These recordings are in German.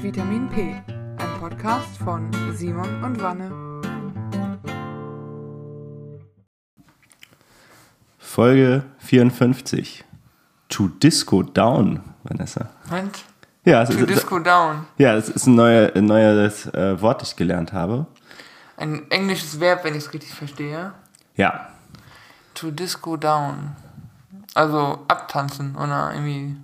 Vitamin P, ein Podcast von Simon und Wanne. Folge 54. To Disco Down, Vanessa. Und? Ja, es To ist, Disco Down. ja, das ist ein, neuer, ein neues äh, Wort, das ich gelernt habe. Ein englisches Verb, wenn ich es richtig verstehe. Ja, To Disco Down. Also abtanzen oder irgendwie.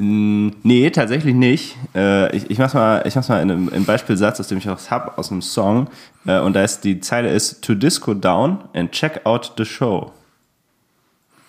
Nee, tatsächlich nicht. Äh, ich, ich mach's mal, ich mach's mal in einem, in einem Beispielsatz, aus dem ich auch hab, aus einem Song. Äh, und da ist die Zeile ist To disco down and check out the show.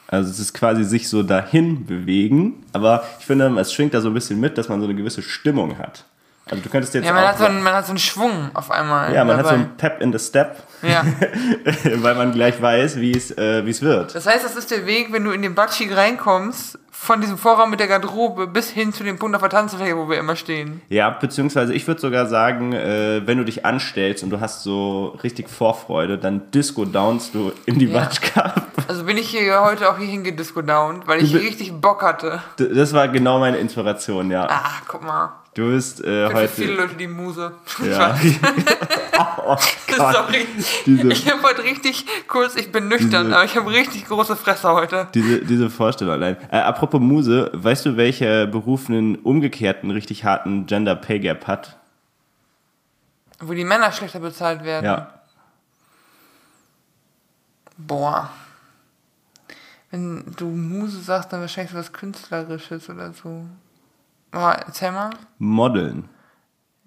Also es ist quasi sich so dahin bewegen, aber ich finde, es schwingt da so ein bisschen mit, dass man so eine gewisse Stimmung hat. Also du könntest jetzt Ja, man auch hat, so einen, man hat so einen Schwung auf einmal. ja, man hat so dabei. einen Pep in the Step, Ja. weil man gleich weiß, wie es äh, es wird. Das heißt, das ist der Weg, wenn du in den Batschi reinkommst, von diesem Vorraum mit der Garderobe bis hin zu dem Punkt auf der Tanzfläche, wo wir immer stehen. Ja, beziehungsweise ich würde sogar sagen, äh, wenn du dich anstellst und du hast so richtig Vorfreude, dann disco downst du in die Ja. Batschka. Also bin ich hier heute auch hier hingediscodownt, weil ich richtig Bock hatte. Das war genau meine Inspiration, ja. Ah, guck mal. Du bist äh, Für viele heute. Leute die Muse. Ja. oh. Sorry. Diese- Ich habe heute richtig kurz, ich bin nüchtern, Diese- aber ich habe richtig große Fresse heute. Diese, diese Vorstellung allein. Äh, apropos Muse, weißt du, welcher Beruf einen umgekehrten, richtig harten Gender Pay Gap hat? Wo die Männer schlechter bezahlt werden. Ja. Boah. Wenn du Muse sagst, dann wahrscheinlich was Künstlerisches oder so. Erzähl mal. Modeln.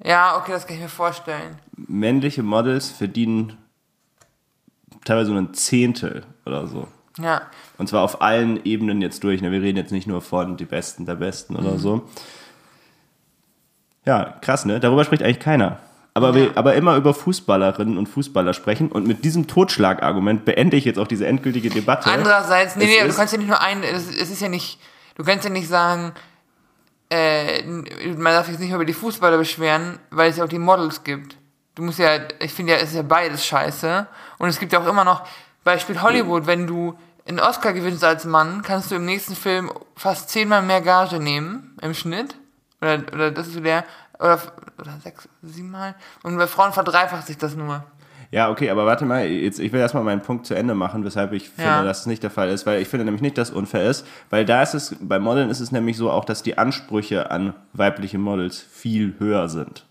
Ja, okay, das kann ich mir vorstellen. Männliche Models verdienen teilweise nur ein Zehntel oder so. Ja. Und zwar auf allen Ebenen jetzt durch. Ne? Wir reden jetzt nicht nur von die Besten der Besten oder so. Ja, krass, ne? Darüber spricht eigentlich keiner. Aber, wir, aber immer über Fußballerinnen und Fußballer sprechen. Und mit diesem Totschlagargument beende ich jetzt auch diese endgültige Debatte. Andererseits, nee, nee, du kannst ja nicht nur ein, es, es ist ja nicht, du kannst ja nicht sagen, äh, man darf sich nicht mehr über die Fußballer beschweren, weil es ja auch die Models gibt. Du musst ja, ich finde ja, es ist ja beides scheiße. Und es gibt ja auch immer noch, Beispiel Hollywood, wenn du einen Oscar gewinnst als Mann, kannst du im nächsten Film fast zehnmal mehr Gage nehmen, im Schnitt. Oder, oder das ist so der, oder, oder sechs, siebenmal. Und bei Frauen verdreifacht sich das nur. Ja, okay, aber warte mal, jetzt, ich will erstmal meinen Punkt zu Ende machen, weshalb ich finde, Ja. dass es nicht der Fall ist, weil ich finde nämlich nicht, dass es unfair ist, weil da ist es, bei Modeln ist es nämlich so auch, dass die Ansprüche an weibliche Models viel höher sind.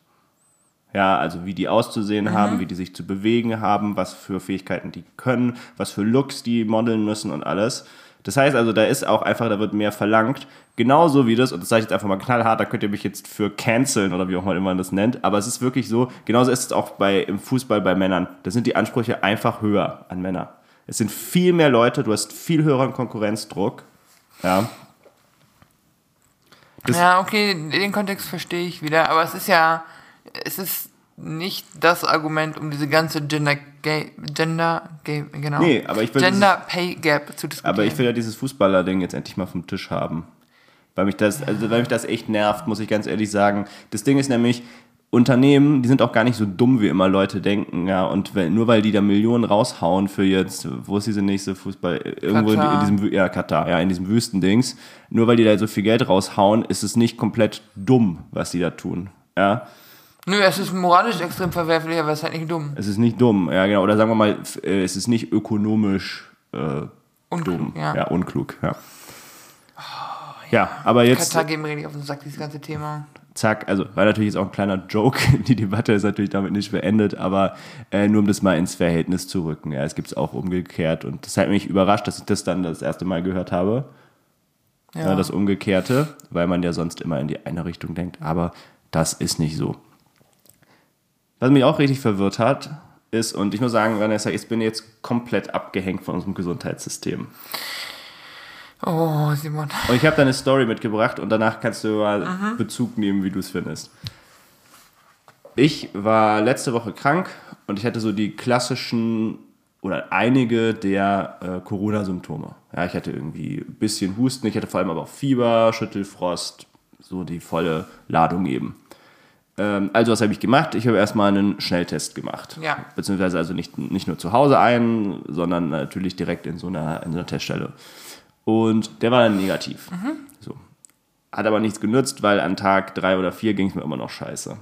Ja, also wie die auszusehen haben, wie die sich zu bewegen haben, was für Fähigkeiten die können, was für Looks die modeln müssen und alles. Das heißt also, da ist auch einfach, da wird mehr verlangt. Genauso wie das, und das sage ich jetzt einfach mal knallhart, da könnt ihr mich jetzt für canceln oder wie auch immer man das nennt, aber es ist wirklich so, genauso ist es auch bei, im Fußball bei Männern. Da sind die Ansprüche einfach höher an Männer. Es sind viel mehr Leute, du hast viel höheren Konkurrenzdruck. Ja. Das- ja, okay, den Kontext verstehe ich wieder, aber es ist ja, es ist nicht das Argument, um diese ganze Gender Gay, Gender Gay, genau. Nee, aber ich will Gender Pay Gap zu diskutieren. Aber ich will ja dieses Fußballer-Ding jetzt endlich mal vom Tisch haben. Weil mich, das, also weil mich das echt nervt, muss ich ganz ehrlich sagen. Das Ding ist nämlich, Unternehmen, die sind auch gar nicht so dumm, wie immer Leute denken. Ja, und weil, nur weil die da Millionen raushauen für jetzt, wo ist diese nächste Fußball? Irgendwo in, in diesem, ja, Katar, ja, in diesem Wüstendings. Nur weil die da so viel Geld raushauen, ist es nicht komplett dumm, was die da tun. Ja, Nö, es ist moralisch extrem verwerflich, aber es ist halt nicht dumm. es ist nicht dumm. Ja, genau. Oder sagen wir mal, äh, es ist nicht ökonomisch äh, Unklug, dumm. ja. ja, unklug, ja. Ja, aber jetzt. Katar mir richtig auf den Sack, dieses ganze Thema. zack, also war natürlich jetzt auch ein kleiner Joke, die Debatte ist natürlich damit nicht beendet, aber äh, nur um das mal ins Verhältnis zu rücken. Ja, es gibt es auch umgekehrt und das hat mich überrascht, dass ich das dann das erste Mal gehört habe, Ja. ja. das Umgekehrte, weil man ja sonst immer in die eine Richtung denkt, aber das ist nicht so. Was mich auch richtig verwirrt hat, ist, und ich muss sagen, Vanessa, ich bin jetzt komplett abgehängt von unserem Gesundheitssystem. Oh, Simon. Und ich habe da eine Story mitgebracht und danach kannst du mal Bezug nehmen, wie du es findest. Ich war letzte Woche krank und ich hatte so die klassischen oder einige der äh, Corona-Symptome. Ja, ich hatte irgendwie ein bisschen Husten, ich hatte vor allem aber auch Fieber, Schüttelfrost, so die volle Ladung eben. Ähm, also was habe ich gemacht? Ich habe erstmal einen Schnelltest gemacht. Ja. Beziehungsweise also nicht, nicht nur zu Hause ein, sondern natürlich direkt in so einer, in so einer Teststelle. Und der war dann negativ. So. Hat aber nichts genutzt, weil an Tag drei oder vier ging es mir immer noch scheiße.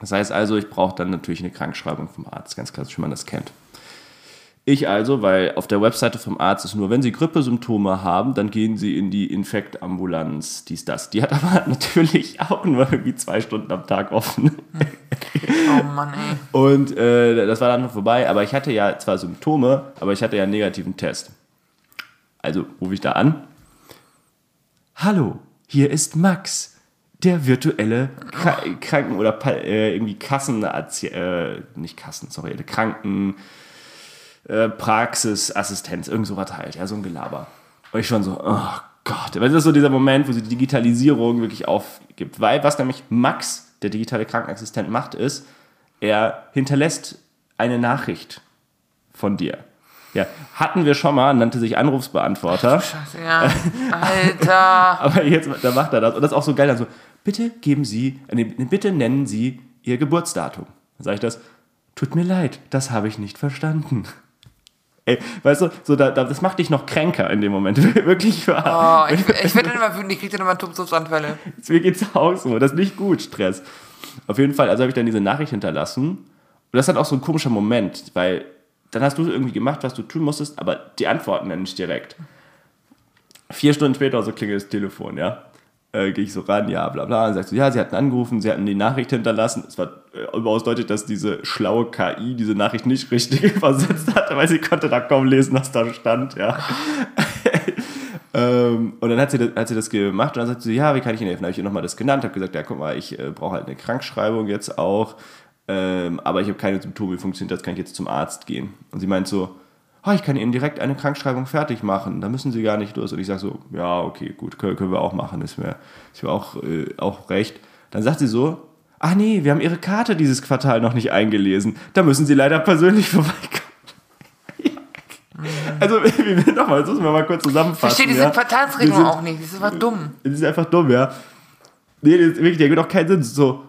Das heißt also, ich brauche dann natürlich eine Krankschreibung vom Arzt, ganz klassisch, wie man das kennt. Ich also, weil auf der Webseite vom Arzt ist nur, wenn Sie Grippesymptome haben, dann gehen Sie in die Infektambulanz, dies, das. Die hat aber natürlich auch nur irgendwie zwei Stunden am Tag offen. Oh Mann, ey. Und äh, das war dann vorbei, aber ich hatte ja zwar Symptome, aber ich hatte ja einen negativen Test. Also rufe ich da an. Hallo, hier ist Max, der virtuelle Kra Kranken- oder äh, irgendwie Kassen, äh, nicht Kassen, sorry, Kranken äh, Praxisassistenz, irgend sowas halt, ja, so ein Gelaber. Und ich schon so, oh Gott, weil das ist so dieser Moment, wo sie die Digitalisierung wirklich aufgibt. Weil was nämlich Max, der digitale Krankenassistent, macht, ist, er hinterlässt eine Nachricht von dir. Ja, hatten wir schon mal, nannte sich Anrufsbeantworter. Scheiße, ja. Alter. Aber jetzt, da macht er das. Und das ist auch so geil. Dann so, bitte geben Sie, nee, bitte nennen Sie Ihr Geburtsdatum. Dann sage ich das, tut mir leid, das habe ich nicht verstanden. Ey, weißt du, so, da, da, das macht dich noch kränker in dem Moment. Wirklich für Oh, ich, ich werde dann immer wütend, ich kriege dann immer Tupsupsanfälle. Mir geht's auch so. Das ist nicht gut, Stress. Auf jeden Fall, also habe ich dann diese Nachricht hinterlassen. Und das ist dann auch so ein komischer Moment, weil dann hast du irgendwie gemacht, was du tun musstest, aber die antworten dann nicht direkt. Vier Stunden später so klingelt das Telefon, ja. Äh, Gehe ich so ran, ja, bla bla. Dann sagst du, ja, sie hatten angerufen, sie hatten die Nachricht hinterlassen. Es war äh, überaus deutlich, dass diese schlaue KI diese Nachricht nicht richtig übersetzt hatte, weil sie konnte da kaum lesen, was da stand, ja. Ähm, und dann hat sie, das, hat sie das gemacht und dann sagt sie, ja, wie kann ich Ihnen helfen? Habe ich ihr nochmal das genannt, habe gesagt, ja, guck mal, ich äh, brauche halt eine Krankschreibung jetzt auch, ähm, aber ich habe keine Symptome, wie funktioniert das, kann ich jetzt zum Arzt gehen? Und sie meint so, oh, ich kann Ihnen direkt eine Krankschreibung fertig machen, da müssen Sie gar nicht los. Und ich sage so, ja, okay, gut, können, können wir auch machen, ist mir, ist mir auch, äh, auch recht. Dann sagt sie so, ach nee, wir haben Ihre Karte dieses Quartal noch nicht eingelesen, da müssen Sie leider persönlich vorbeikommen. Also, nochmal, das müssen wir mal kurz Ich zusammenfassen. verstehe diese ja. Quartalsregelung Wir auch nicht. Das war dumm. das ist einfach dumm, ja. Nee, das ist wirklich, der gibt auch keinen Sinn. Ist So,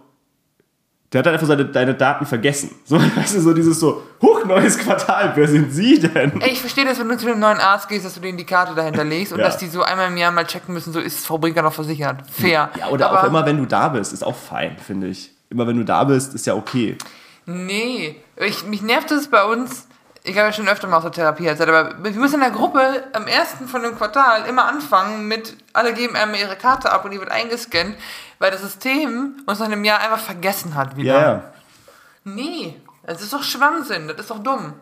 der hat halt einfach seine, deine Daten vergessen. So, weißt du, so dieses so, huch, neues Quartal, wer sind Sie denn? Ey, ich verstehe das, wenn du zu einem neuen Arzt gehst, dass du denen die Karte dahinter legst und Ja. dass die so einmal im Jahr mal checken müssen, so ist Frau Brinker noch versichert. Fair. Ja, oder Aber auch immer, wenn du da bist, ist auch fein, finde ich. Immer wenn du da bist, ist ja okay. Nee, ich, mich nervt es bei uns. Ich habe ja schon öfter mal aus der Therapie erzählt, aber wir müssen in der Gruppe am ersten von dem Quartal immer anfangen mit, alle geben einmal ihre Karte ab und die wird eingescannt, weil das System uns nach einem Jahr einfach vergessen hat wieder. Ja, ja. Nee, das ist doch Schwachsinn, das ist doch dumm.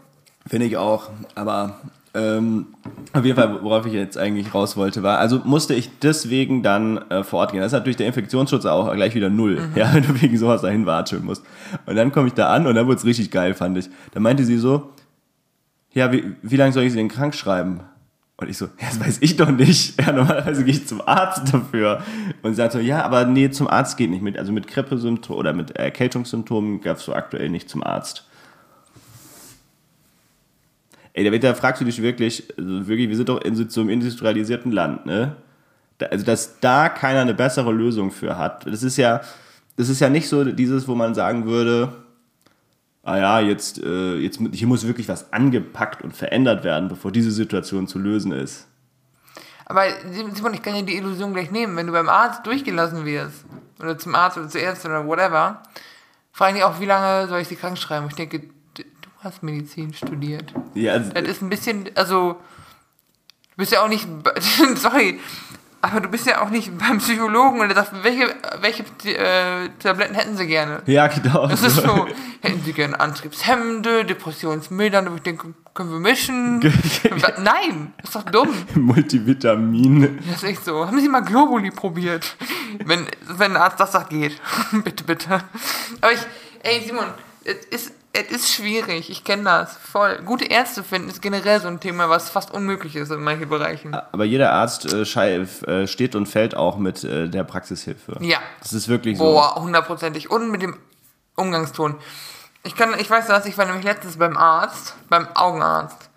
Finde ich auch. Aber ähm, auf jeden Fall, worauf ich jetzt eigentlich raus wollte, war, also musste ich deswegen dann äh, vor Ort gehen. Das ist natürlich der Infektionsschutz auch gleich wieder null, ja, wenn du wegen sowas dahin watscheln musst. Und dann komme ich da an und dann wurde es richtig geil, fand ich. Da meinte sie so, ja, wie, wie lange soll ich sie denn krank schreiben? Und ich so, ja, das weiß ich doch nicht. Ja, normalerweise gehe ich zum Arzt dafür. Und sie sagt so, ja, aber nee, zum Arzt geht nicht mit. Also mit Grippesymptomen oder mit Erkältungssymptomen gabst du aktuell nicht zum Arzt. Ey, da, da fragst du dich wirklich, also wirklich, wir sind doch in so einem industrialisierten Land, ne? Da, also, dass da keiner eine bessere Lösung für hat. Das ist ja, das ist ja nicht so dieses, wo man sagen würde, ah ja, jetzt, äh, jetzt, hier muss wirklich was angepackt und verändert werden, bevor diese Situation zu lösen ist. Aber Simon, ich kann dir die Illusion gleich nehmen, wenn du beim Arzt durchgelassen wirst, oder zum Arzt oder zur Ärztin oder whatever, fragen die auch, wie lange soll ich sie krank schreiben? Ich denke, du hast Medizin studiert. Ja, also, Das ist ein bisschen, also, du bist ja auch nicht, sorry, aber du bist ja auch nicht beim Psychologen und der sagt, welche, welche äh, Tabletten hätten sie gerne? ja, genau. Das ist so, hätten sie gerne Antriebshemmende, Depressionsmildernde, ich denke, können wir mischen? Nein, das ist doch dumm. Multivitamin. Das ist echt so. Haben Sie mal Globuli probiert? Wenn, wenn ein Arzt das sagt, geht. bitte, bitte. Aber ich, ey Simon, es ist, es ist schwierig. Ich kenne das. Voll. Gute Ärzte finden ist generell so ein Thema, was fast unmöglich ist in manchen Bereichen. Aber jeder Arzt äh, äh, steht und fällt auch mit äh, der Praxishilfe. Ja. Das ist wirklich so. Boah, hundertprozentig. Und mit dem Umgangston. Ich kann, ich weiß das, ich war nämlich letztens beim Arzt, beim Augenarzt.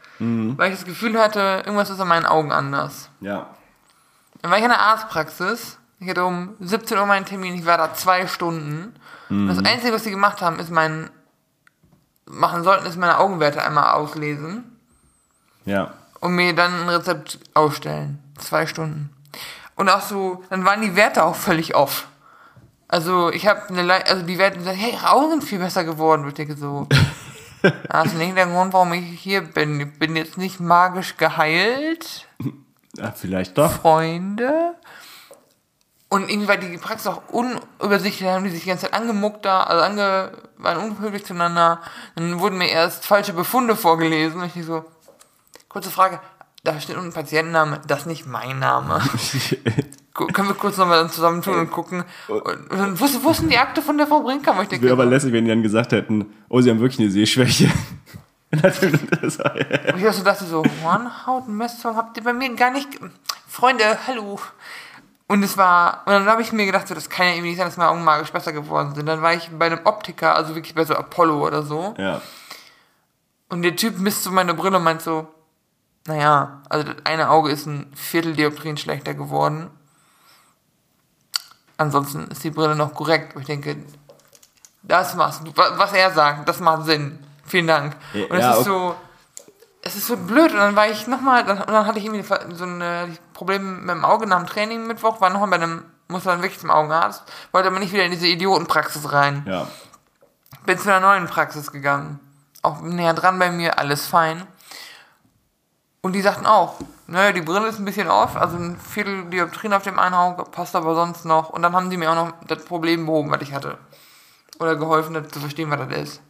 Weil ich das Gefühl hatte, irgendwas ist an meinen Augen anders. Ja. Dann war ich in der Arztpraxis. Ich hatte um 17 Uhr meinen Termin. Ich war da zwei Stunden. Und das Einzige, was sie gemacht haben, ist mein, machen sollten, ist meine Augenwerte einmal auslesen Ja. und mir dann ein Rezept ausstellen. Zwei Stunden. Und auch so, dann waren die Werte auch völlig off. Also ich habe eine, Le also die Werte gesagt, hey, ihre Augen sind viel besser geworden. Ich denke so, das ist nicht der Grund, warum ich hier bin. Ich bin jetzt nicht magisch geheilt, Ja, vielleicht doch. Freunde. Und irgendwie war die Praxis auch unübersichtlich, dann haben die sich die ganze Zeit angemuckt da, also ange, waren unhöflich zueinander. Dann wurden mir erst falsche Befunde vorgelesen. Und ich so, kurze Frage, da steht unten Patientenname, das ist nicht mein Name. Können wir kurz nochmal zusammentun und gucken. Und dann, ist denn die Akte von der Frau Brinkhammer? Ich denke, Wäre aber lässig, wenn die dann gesagt hätten, oh, sie haben wirklich eine Sehschwäche. Und ich so dachte so, Hornhautmessung habt ihr bei mir gar nicht. Freunde, hallo. Und es war, und dann habe ich mir gedacht, so, das kann ja irgendwie nicht sein, dass meine Augen magisch besser geworden sind. Dann war ich bei einem Optiker, also wirklich bei so Apollo oder so. ja. Und der Typ misst so meine Brille und meint so, naja, also das eine Auge ist ein Viertel Dioptrien schlechter geworden. Ansonsten ist die Brille noch korrekt. Und ich denke, das macht, was er sagt, das macht Sinn. Vielen Dank. Und es ja, ist okay. so, es ist so blöd. Und dann war ich nochmal, dann, und dann hatte ich irgendwie so ein Problem mit dem Auge nach dem Training Mittwoch, war nochmal bei einem, musste dann wirklich zum Augenarzt, wollte aber nicht wieder in diese Idiotenpraxis rein. Ja. Bin zu einer neuen Praxis gegangen. Auch näher dran bei mir, alles fein. Und die sagten auch, naja, die Brille ist ein bisschen off, also ein Viertel Dioptrien auf dem einen Auge, passt aber sonst noch. Und dann haben die mir auch noch das Problem behoben, was ich hatte. Oder geholfen, das zu verstehen, was das ist.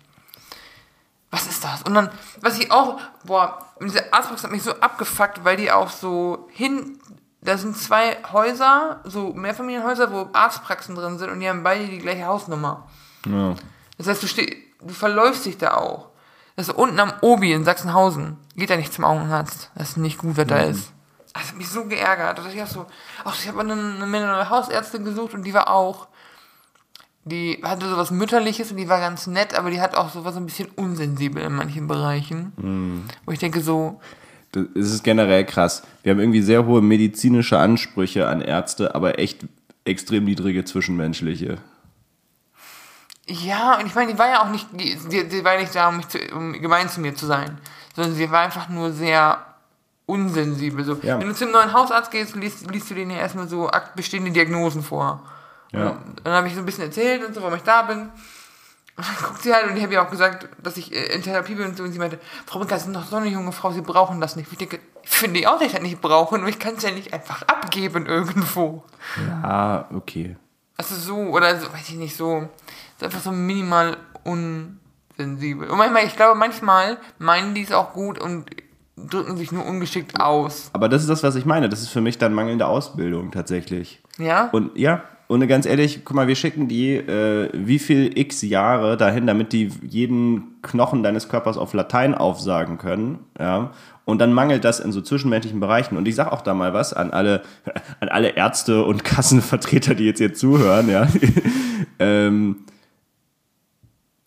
Und dann, was ich auch, boah, diese Arztpraxis hat mich so abgefuckt, weil die auch so hin, da sind zwei Häuser, so Mehrfamilienhäuser, wo Arztpraxen drin sind und die haben beide die gleiche Hausnummer. ja. Das heißt, du, steh, du verläufst dich da auch. Das ist unten am Obi in Sachsenhausen. Geht da nicht zum Augenarzt. Das ist nicht gut, was da ist. Das hat mich so geärgert. dass ich auch so, auch ich habe eine, eine neue Hausärztin gesucht und die war auch, die hatte sowas Mütterliches und die war ganz nett, aber die hat auch sowas ein bisschen unsensibel in manchen Bereichen. Wo ich denke so, Das ist generell krass. Wir haben irgendwie sehr hohe medizinische Ansprüche an Ärzte, aber echt extrem niedrige zwischenmenschliche. Ja, und ich meine, die war ja auch nicht, die, die, die war nicht da, um, zu, um gemein zu mir zu sein, sondern sie war einfach nur sehr unsensibel. So. Ja. Wenn du zum neuen Hausarzt gehst, liest, liest du denen ja erstmal so bestehende Diagnosen vor. Ja. Und dann habe ich so ein bisschen erzählt und so, warum ich da bin. Und dann guckt sie halt und ich habe ihr auch gesagt, dass ich äh, in Therapie bin und so. Und sie meinte, Frau Brinker, Sie sind noch so eine junge Frau, Sie brauchen das nicht. Ich denke, finde ich auch, dass ich das nicht brauche, nur ich kann es ja nicht einfach abgeben irgendwo. Ah, okay. Also so, oder so, weiß ich nicht, so, ist einfach so minimal unsensibel. Und manchmal, ich glaube, manchmal meinen die es auch gut und drücken sich nur ungeschickt aus. Aber das ist das, was ich meine. Das ist für mich dann mangelnde Ausbildung tatsächlich. Ja? Und ja, und ganz ehrlich, guck mal, wir schicken die äh, wie viel x Jahre dahin, damit die jeden Knochen deines Körpers auf Latein aufsagen können. Ja. Und dann mangelt das in so zwischenmenschlichen Bereichen. Und ich sag auch da mal was an alle, an alle Ärzte und Kassenvertreter, die jetzt hier zuhören, ja. ähm,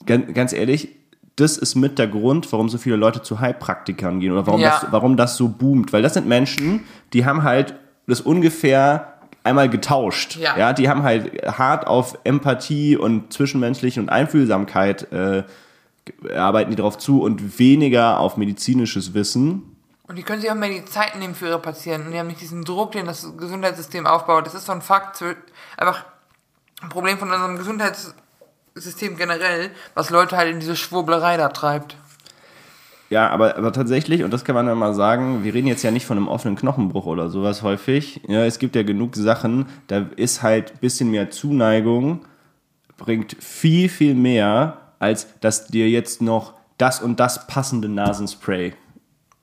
ganz, ganz ehrlich, das ist mit der Grund, warum so viele Leute zu Heilpraktikern gehen oder warum, Ja. das, warum das so boomt. Weil das sind Menschen, die haben halt das ungefähr einmal getauscht. Ja. Ja, die haben halt hart auf Empathie und Zwischenmenschliche und Einfühlsamkeit äh, arbeiten die darauf zu und weniger auf medizinisches Wissen. Und die können sich auch mehr die Zeit nehmen für ihre Patienten. Die haben nicht diesen Druck, den das Gesundheitssystem aufbaut. Das ist so ein Fakt, einfach ein Problem von unserem Gesundheitssystem generell, was Leute halt in diese Schwurblerei da treibt. Ja, aber, aber tatsächlich, und das kann man ja mal sagen, wir reden jetzt ja nicht von einem offenen Knochenbruch oder sowas häufig. Ja, es gibt ja genug Sachen, da ist halt ein bisschen mehr Zuneigung, bringt viel, viel mehr, als dass dir jetzt noch das und das passende Nasenspray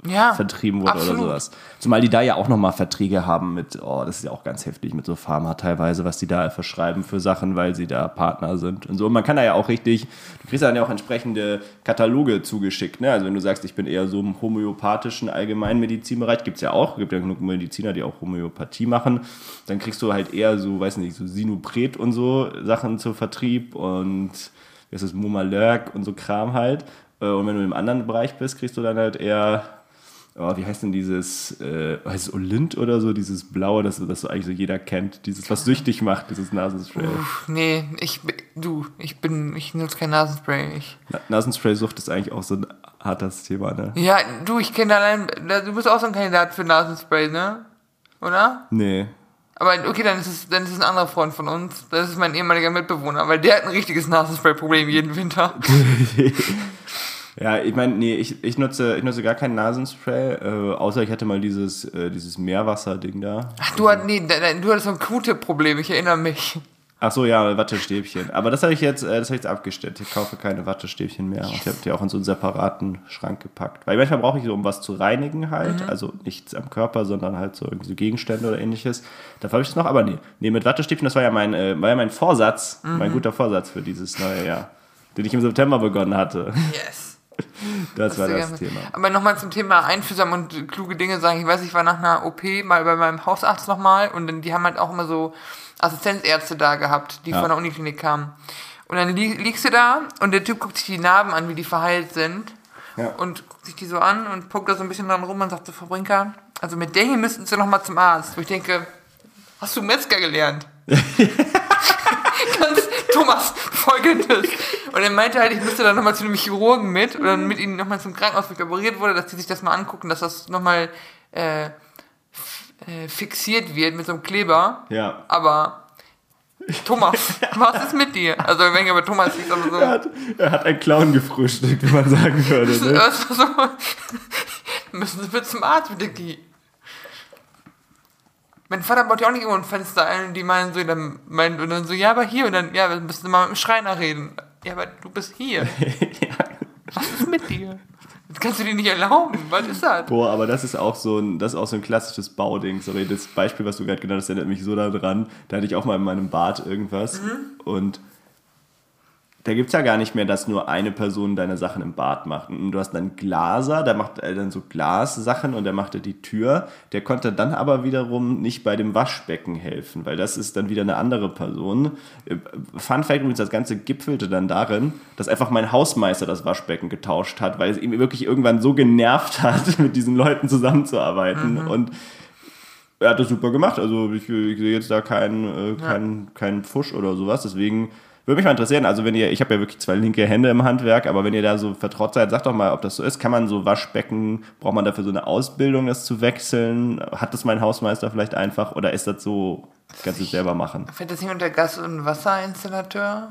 Ja. vertrieben wurde absolut. oder sowas. Zumal die da ja auch nochmal Verträge haben mit, oh, das ist ja auch ganz heftig mit so Pharma teilweise, was die da verschreiben für Sachen, weil sie da Partner sind und so. Und man kann da ja auch richtig, du kriegst dann ja auch entsprechende Kataloge zugeschickt, ne? Also wenn du sagst, ich bin eher so im homöopathischen Allgemeinmedizinbereich, gibt es ja auch, gibt ja genug Mediziner, die auch Homöopathie machen, dann kriegst du halt eher so, weiß nicht, so Sinopret und so Sachen zur Vertrieb und das, Mumalurg und so Kram halt. Äh, Und wenn du im anderen Bereich bist, kriegst du dann halt eher oh, wie heißt denn dieses, äh, heißt es Olint oder so, dieses Blaue, das, das eigentlich so jeder kennt, dieses, was süchtig macht, dieses Nasenspray. Uff, nee, ich, du, ich bin, ich nutze kein Nasenspray. Ich, Na- Nasenspray-Sucht ist eigentlich auch so ein hartes Thema, ne? ja, du, ich kenne allein, du bist auch so ein Kandidat für Nasenspray, ne? Oder? Nee. Aber okay, dann ist es, dann ist es ein anderer Freund von uns. Das ist mein ehemaliger Mitbewohner, weil der hat ein richtiges Nasenspray-Problem jeden Winter. Ja, ich meine, nee, ich, ich, nutze, ich nutze gar kein Nasenspray, äh, außer ich hatte mal dieses, äh, dieses Meerwasser-Ding da. Ach, du, hat, nee, du hattest so ein Q-Tip-Problem, ich erinnere mich. Ach so, ja, Wattestäbchen. Aber das habe ich jetzt, äh, das habe ich jetzt abgestellt. Ich kaufe keine Wattestäbchen mehr. Und ich habe die auch in so einen separaten Schrank gepackt. Weil manchmal brauche ich so, um was zu reinigen halt. Also nichts am Körper, sondern halt so irgendwie so Gegenstände oder ähnliches. Dafür habe ich das noch, aber nee. Nee, mit Wattestäbchen, das war ja mein, äh, war ja mein Vorsatz, mein guter Vorsatz für dieses neue Jahr. Den ich im September begonnen hatte. Yes. Das war das Thema. Aber nochmal zum Thema einfühlsam und kluge Dinge sagen. Ich weiß, ich war nach einer OP mal bei meinem Hausarzt nochmal und dann, die haben halt auch immer so Assistenzärzte da gehabt, die Ja. von der Uniklinik kamen. Und dann li liegst du da und der Typ guckt sich die Narben an, wie die verheilt sind. Ja. Und guckt sich die so an und guckt da so ein bisschen dran rum und sagt so, Frau Brinker, also mit der hier müssten Sie nochmal zum Arzt. Wo ich denke, hast du Metzger gelernt? Thomas, folgendes. Und er meinte halt, ich müsste dann nochmal zu einem Chirurgen mit und dann mit ihnen nochmal zum Krankenhaus, wo ich operiert wurde, dass die sich das mal angucken, dass das nochmal äh, äh, fixiert wird mit so einem Kleber. Ja. Aber Thomas, was ist mit dir? Also wenn ich aber Thomas hieß, aber so. Er hat, er hat einen Clown gefrühstückt, wie man sagen würde. Ne? Das war so müssen Sie bitte zum Arzt bitte gehen. Mein Vater baut ja auch nicht immer ein Fenster ein und die meinen so, dann meinen und dann so, ja, aber hier und dann, ja, wir müssen mal mit dem Schreiner reden. Ja, aber du bist hier. Was ist mit dir? Das kannst du dir nicht erlauben. Was ist das? Boah, aber das ist auch so ein, das ist auch so ein klassisches Bauding. Sorry, das Beispiel, was du gerade genannt hast, erinnert mich so daran. Da hatte ich auch mal in meinem Bad irgendwas. Und da gibt es ja gar nicht mehr, dass nur eine Person deine Sachen im Bad macht. Und du hast dann Glaser, der macht äh, dann so Glassachen und der machte die Tür. Der konnte dann aber wiederum nicht bei dem Waschbecken helfen, weil das ist dann wieder eine andere Person. Äh, Fun Fact übrigens, das Ganze gipfelte dann darin, dass einfach mein Hausmeister das Waschbecken getauscht hat, weil es ihm wirklich irgendwann so genervt hat, mit diesen Leuten zusammenzuarbeiten. Und er hat das super gemacht. Also ich, ich sehe jetzt da keinen äh, keinen keinen Pfusch oder sowas. Deswegen würde mich mal interessieren. Also wenn ihr, ich habe ja wirklich zwei linke Hände im Handwerk, aber wenn ihr da so vertraut seid, sagt doch mal, ob das so ist. Kann man so Waschbecken, braucht man dafür so eine Ausbildung, das zu wechseln? Hat das mein Hausmeister vielleicht einfach oder ist das so, kannst du es selber machen? Fällt das nicht unter Gas- und Wasserinstallateur?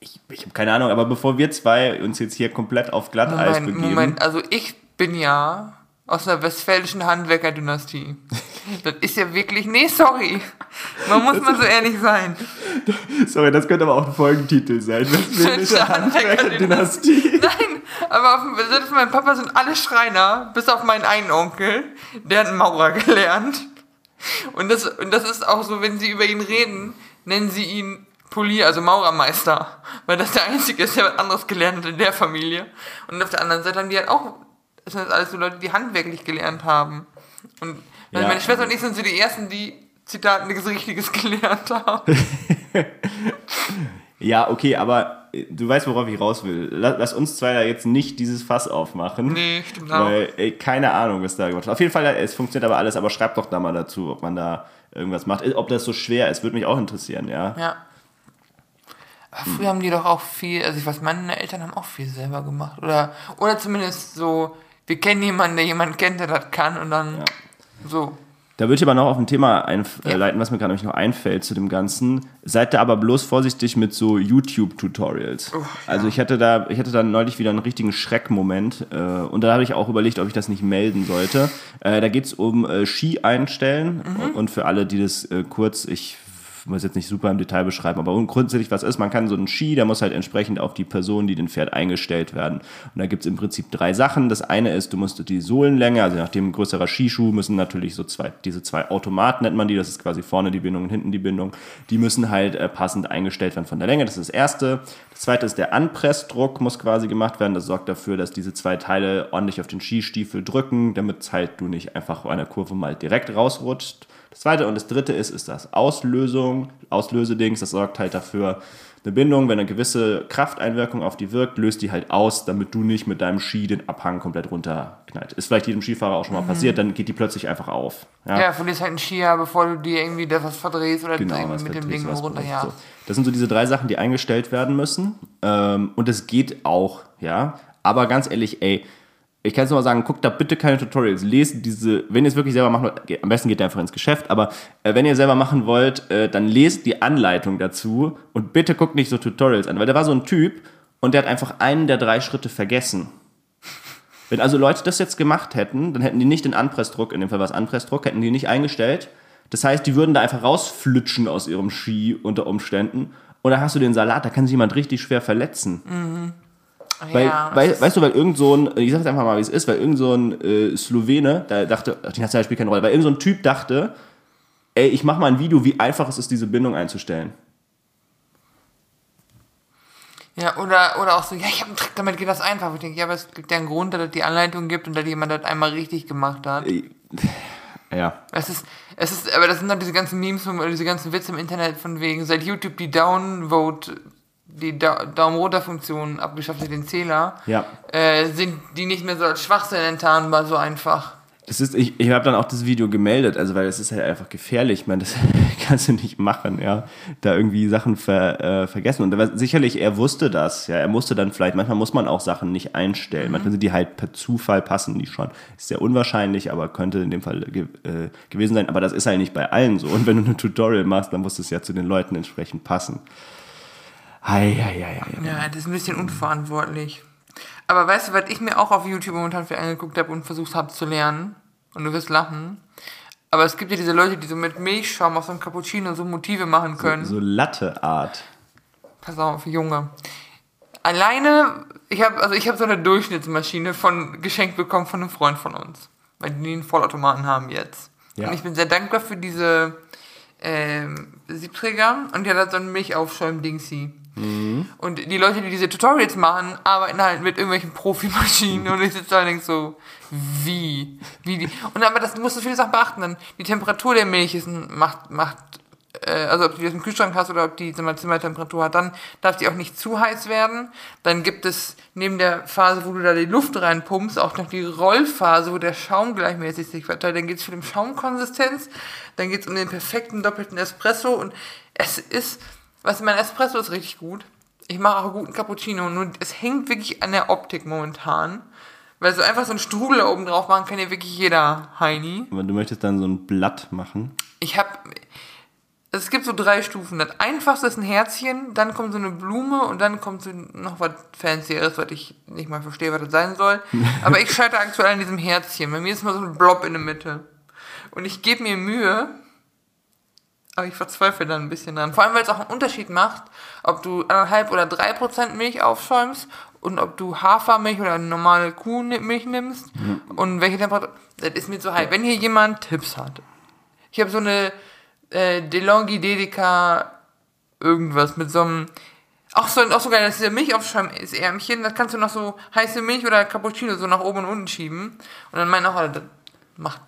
Ich, ich habe keine Ahnung, aber bevor wir zwei uns jetzt hier komplett auf Glatteis Moment, begeben. Moment, also ich bin ja aus einer westfälischen Handwerkerdynastie. Das ist ja wirklich, nee, sorry. Man muss mal so ehrlich sein. Sorry, das könnte aber auch ein Folgentitel sein. Westfälische Handwerkerdynastie. Nein, aber auf dem selbst mein Papa sind alle Schreiner, bis auf meinen einen Onkel, der hat einen Maurer gelernt. Und das, und das ist auch so, wenn sie über ihn reden, nennen sie ihn Polier, also Maurermeister. Weil das der Einzige ist, der was anderes gelernt hat in der Familie. Und auf der anderen Seite haben die halt auch, das sind jetzt alles so Leute, die handwerklich gelernt haben. Und Ja. meine Schwester und ich sind so die Ersten, die Zitat nichts Richtiges gelernt haben. Ja, okay, aber äh, du weißt, worauf ich raus will. Lass, lass uns zwei da jetzt nicht dieses Fass aufmachen. Nee, stimmt auch. Weil, ey, keine Ahnung, was da gemacht wird. Auf jeden Fall, es funktioniert aber alles, aber schreibt doch da mal dazu, ob man da irgendwas macht. Ob das so schwer ist, würde mich auch interessieren, ja. Ja. Aber früher haben die doch auch viel, also ich weiß, meine Eltern haben auch viel selber gemacht. Oder, oder zumindest so, wir kennen jemanden, der jemanden kennt, der das kann und dann so. Da würde ich aber noch auf ein Thema einleiten, was mir gerade nämlich noch einfällt zu dem Ganzen. Seid da aber bloß vorsichtig mit so YouTube-Tutorials. Also ich hatte da, ich hatte da neulich wieder einen richtigen Schreckmoment äh, und da habe ich auch überlegt, ob ich das nicht melden sollte. Äh, da geht es um äh, Ski einstellen und, und für alle, die das äh, kurz, ich muss jetzt nicht super im Detail beschreiben, aber grundsätzlich was ist, man kann so einen Ski, der muss halt entsprechend auf die Person, die den fährt, eingestellt werden. Und da gibt es im Prinzip drei Sachen. Das eine ist, du musst die Sohlenlänge, also nachdem ein größerer Skischuh, müssen natürlich so zwei, diese zwei Automaten nennt man die, das ist quasi vorne die Bindung und hinten die Bindung, die müssen halt äh, passend eingestellt werden von der Länge. Das ist das erste. Das zweite ist der Anpressdruck, muss quasi gemacht werden. Das sorgt dafür, dass diese zwei Teile ordentlich auf den Skistiefel drücken, damit halt du nicht einfach an der Kurve mal direkt rausrutscht. Das zweite und das dritte ist, ist das Auslösung, Auslösedings. Das sorgt halt dafür, eine Bindung, wenn eine gewisse Krafteinwirkung auf die wirkt, löst die halt aus, damit du nicht mit deinem Ski den Abhang komplett runterknallt. Ist vielleicht jedem Skifahrer auch schon mal passiert, dann geht die plötzlich einfach auf. Ja, ja verlierst halt einen Skier, bevor du dir irgendwie das was verdrehst oder Genau, mit dem Ding runter, ja. so. Das sind so diese drei Sachen, die eingestellt werden müssen. Ähm, und es geht auch, ja. Aber ganz ehrlich, ey, ich kann es nur mal sagen, guckt da bitte keine Tutorials. Lest diese, wenn ihr es wirklich selber machen wollt, am besten geht ihr einfach ins Geschäft, aber äh, wenn ihr selber machen wollt, äh, dann lest die Anleitung dazu und bitte guckt nicht so Tutorials an, weil da war so ein Typ und der hat einfach einen der drei Schritte vergessen. Wenn also Leute das jetzt gemacht hätten, dann hätten die nicht den Anpressdruck, in dem Fall war es Anpressdruck, hätten die nicht eingestellt. Das heißt, die würden da einfach rausflutschen aus ihrem Ski unter Umständen. Und da hast du den Salat, da kann sich jemand richtig schwer verletzen. Weil, ja, weil, weißt du, weil irgend so ein, ich sag jetzt einfach mal, wie es ist, weil irgend so ein äh, Slowene, da dachte, ach, die National spielt keine Rolle, weil irgend so ein Typ dachte, ey, ich mach mal ein Video, wie einfach es ist, diese Bindung einzustellen. Ja, oder, oder auch so, ja, ich habe einen Trick, damit geht das einfach. Ich denke, ja, aber es gibt ja einen Grund, dass es die Anleitung gibt und dass jemand das einmal richtig gemacht hat. Äh, Ja. Es ist, es ist, aber das sind dann diese ganzen Memes diese ganzen Witze im Internet von wegen, seit YouTube die Downvote, die da Daumen runter Funktion abgeschafft hat, den Zähler, Ja. äh, sind die nicht mehr so als Schwachsinn enttarnbar, so einfach. Das ist, ich, ich habe dann auch das Video gemeldet, also weil es ist halt einfach gefährlich. Ich meine, das kannst du nicht machen, ja. Da irgendwie Sachen ver, äh, vergessen. Und war, sicherlich, er wusste das, ja. Er musste dann vielleicht, manchmal muss man auch Sachen nicht einstellen. Manchmal sind die halt per Zufall passen die schon. Ist sehr unwahrscheinlich, aber könnte in dem Fall ge äh, gewesen sein. Aber das ist halt nicht bei allen so. Und wenn du ein Tutorial machst, dann muss es ja zu den Leuten entsprechend passen. Hei, hei, hei, hei. Ja, das ist ein bisschen unverantwortlich. Aber weißt du, was ich mir auch auf YouTube momentan für angeguckt habe und versucht habe zu lernen? Und du wirst lachen. Aber es gibt ja diese Leute, die so mit Milchschaum aus so einem Cappuccino so Motive machen können. So Latte-Art. Pass auf, Junge. Alleine, ich habe also ich habe so eine Durchschnittsmaschine von geschenkt bekommen von einem Freund von uns, weil die einen Vollautomaten haben jetzt. Ja. Und ich bin sehr dankbar für diese ähm, Siebträger und der hat so ein Milchaufschäum-Dingsy. Und die Leute, die diese Tutorials machen, arbeiten halt mit irgendwelchen Profimaschinen und ich sitze da und denk so, wie? Wie die? Und aber das musst du viele Sachen beachten. Dann die Temperatur der Milch ist macht, macht äh, also ob du aus dem Kühlschrank hast oder ob die mal, Zimmertemperatur hat, dann darf die auch nicht zu heiß werden. Dann gibt es neben der Phase, wo du da die Luft reinpumpst, auch noch die Rollphase, wo der Schaum gleichmäßig sich verteilt. Dann geht es viel um Schaumkonsistenz, dann geht es um den perfekten doppelten Espresso und es ist, was mein Espresso ist richtig gut. Ich mache auch guten Cappuccino, nur es hängt wirklich an der Optik momentan. Weil so einfach so einen Strudel oben drauf machen kann ja wirklich jeder Heini. Aber du möchtest dann so ein Blatt machen. Ich habe es gibt so drei Stufen. Das einfachste ist ein Herzchen, dann kommt so eine Blume und dann kommt so noch was Fancyeres, was ich nicht mal verstehe, was das sein soll. Aber ich scheitere aktuell an diesem Herzchen. Bei mir ist mal so ein Blob in der Mitte. Und ich gebe mir Mühe, aber ich verzweifle dann ein bisschen dran. Vor allem, weil es auch einen Unterschied macht, ob du anderthalb oder drei Prozent Milch aufschäumst und ob du Hafermilch oder normale Kuhmilch nimmst und welche Temperatur. Das ist mir zu heiß. Wenn hier jemand Tipps hat. Ich habe so eine äh, DeLonghi Dedica irgendwas mit so einem. Auch so, auch so geil, dass dieser Milchaufschäumärmchen, das kannst du noch so heiße Milch oder Cappuccino so nach oben und unten schieben. Und dann meinen auch alle, das macht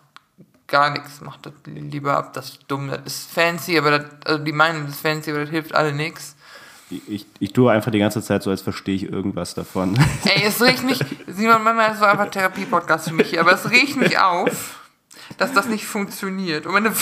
gar nichts, macht das lieber ab, das ist dumm, das ist fancy, aber das, also die meinen, das ist fancy, aber das hilft alle nichts. Ich, ich, tue einfach die ganze Zeit so, als verstehe ich irgendwas davon. Ey, es riecht mich, Simon, manchmal ist es einfach Therapie-Podcast für mich hier, aber es riecht mich auf, dass das nicht funktioniert. Und meine,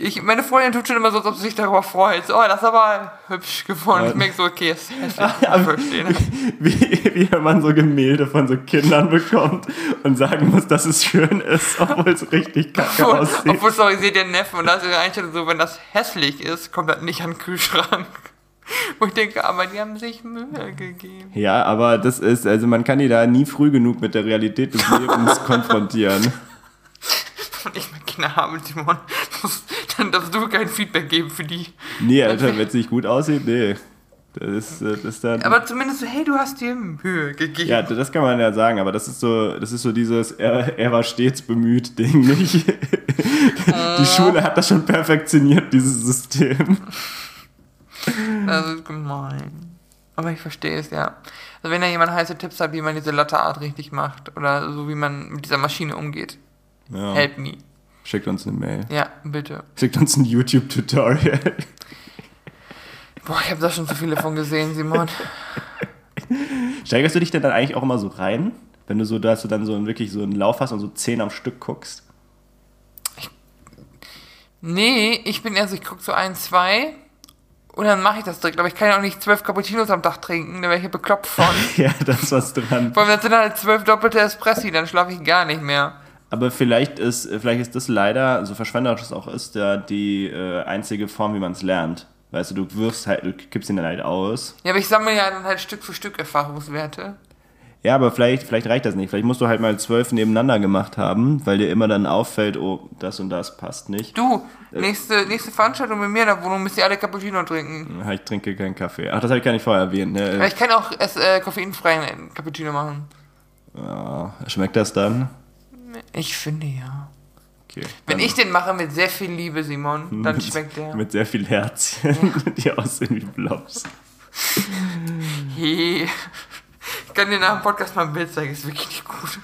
ich, meine Freundin tut schon immer so, als ob sie sich darüber freut. So, oh, das ist aber hübsch geworden. Ich merke so, okay, es ist hässlich. Ich das. wie, wie wenn man so Gemälde von so Kindern bekommt und sagen muss, dass es schön ist, obwohl es richtig kacke Obwohl, aussieht. obwohl, sorry, seht ihr Neffen und da ist ihre Einstellung so, wenn das hässlich ist, kommt das nicht an den Kühlschrank. Wo ich denke, aber die haben sich Mühe gegeben. Ja, aber das ist, also man kann die da nie früh genug mit der Realität des Lebens konfrontieren. Und ich meine Kinder habe, Simon, dann darfst du kein Feedback geben für die. Nee, Alter, wenn es nicht gut aussieht, nee. Das ist, äh, das ist dann. Aber zumindest so, hey, du hast dir Mühe gegeben. ja, das kann man ja sagen, aber das ist so, das ist so dieses, er, er war stets bemüht Ding, nicht? Die Schule hat das schon perfektioniert, dieses System. Das ist gemein. Aber ich verstehe es, ja. Also wenn da jemand heiße Tipps hat, wie man diese Latte-Art richtig macht oder so, wie man mit dieser Maschine umgeht, Ja. help me. Schickt uns eine Mail. Ja, bitte. Schickt uns ein YouTube-Tutorial. Boah, ich habe da schon so viele von gesehen, Simon. Steigerst du dich denn dann eigentlich auch immer so rein? Wenn du so, dass du dann so wirklich so einen Lauf hast und so zehn am Stück guckst? Nee, ich bin eher so, ich gucke so ein, zwei Und dann mache ich das direkt. Aber ich kann ja auch nicht zwölf Cappuccinos am Tag trinken, da wäre ich ja bekloppt von. ja, das ist was dran. Vor allem, das sind halt zwölf doppelte Espressi, dann schlafe ich gar nicht mehr. Aber vielleicht ist, vielleicht ist das leider, so verschwenderisch es auch ist, ja die äh, einzige Form, wie man es lernt. Weißt du, du wirfst halt, du kippst ihn dann halt aus. Ja, aber ich sammle ja dann halt Stück für Stück Erfahrungswerte. Ja, aber vielleicht, vielleicht reicht das nicht. Vielleicht musst du halt mal zwölf nebeneinander gemacht haben, weil dir immer dann auffällt, oh, das und das passt nicht. Du, nächste, nächste Veranstaltung mit mir in der Wohnung müsst ihr alle Cappuccino trinken. Ich trinke keinen Kaffee. Ach, das habe ich gar nicht vorher erwähnt. Aber Ne? ich kann auch es, äh, koffeinfreien Cappuccino machen. Ja, schmeckt das dann? Ich finde ja. Okay. Wenn ich den mache mit sehr viel Liebe, Simon, dann schmeckt der. Mit sehr viel Herzchen, die aussehen wie Blobs. Hey. Ich kann dir nach dem Podcast mal ein Bild zeigen, ist wirklich nicht gut.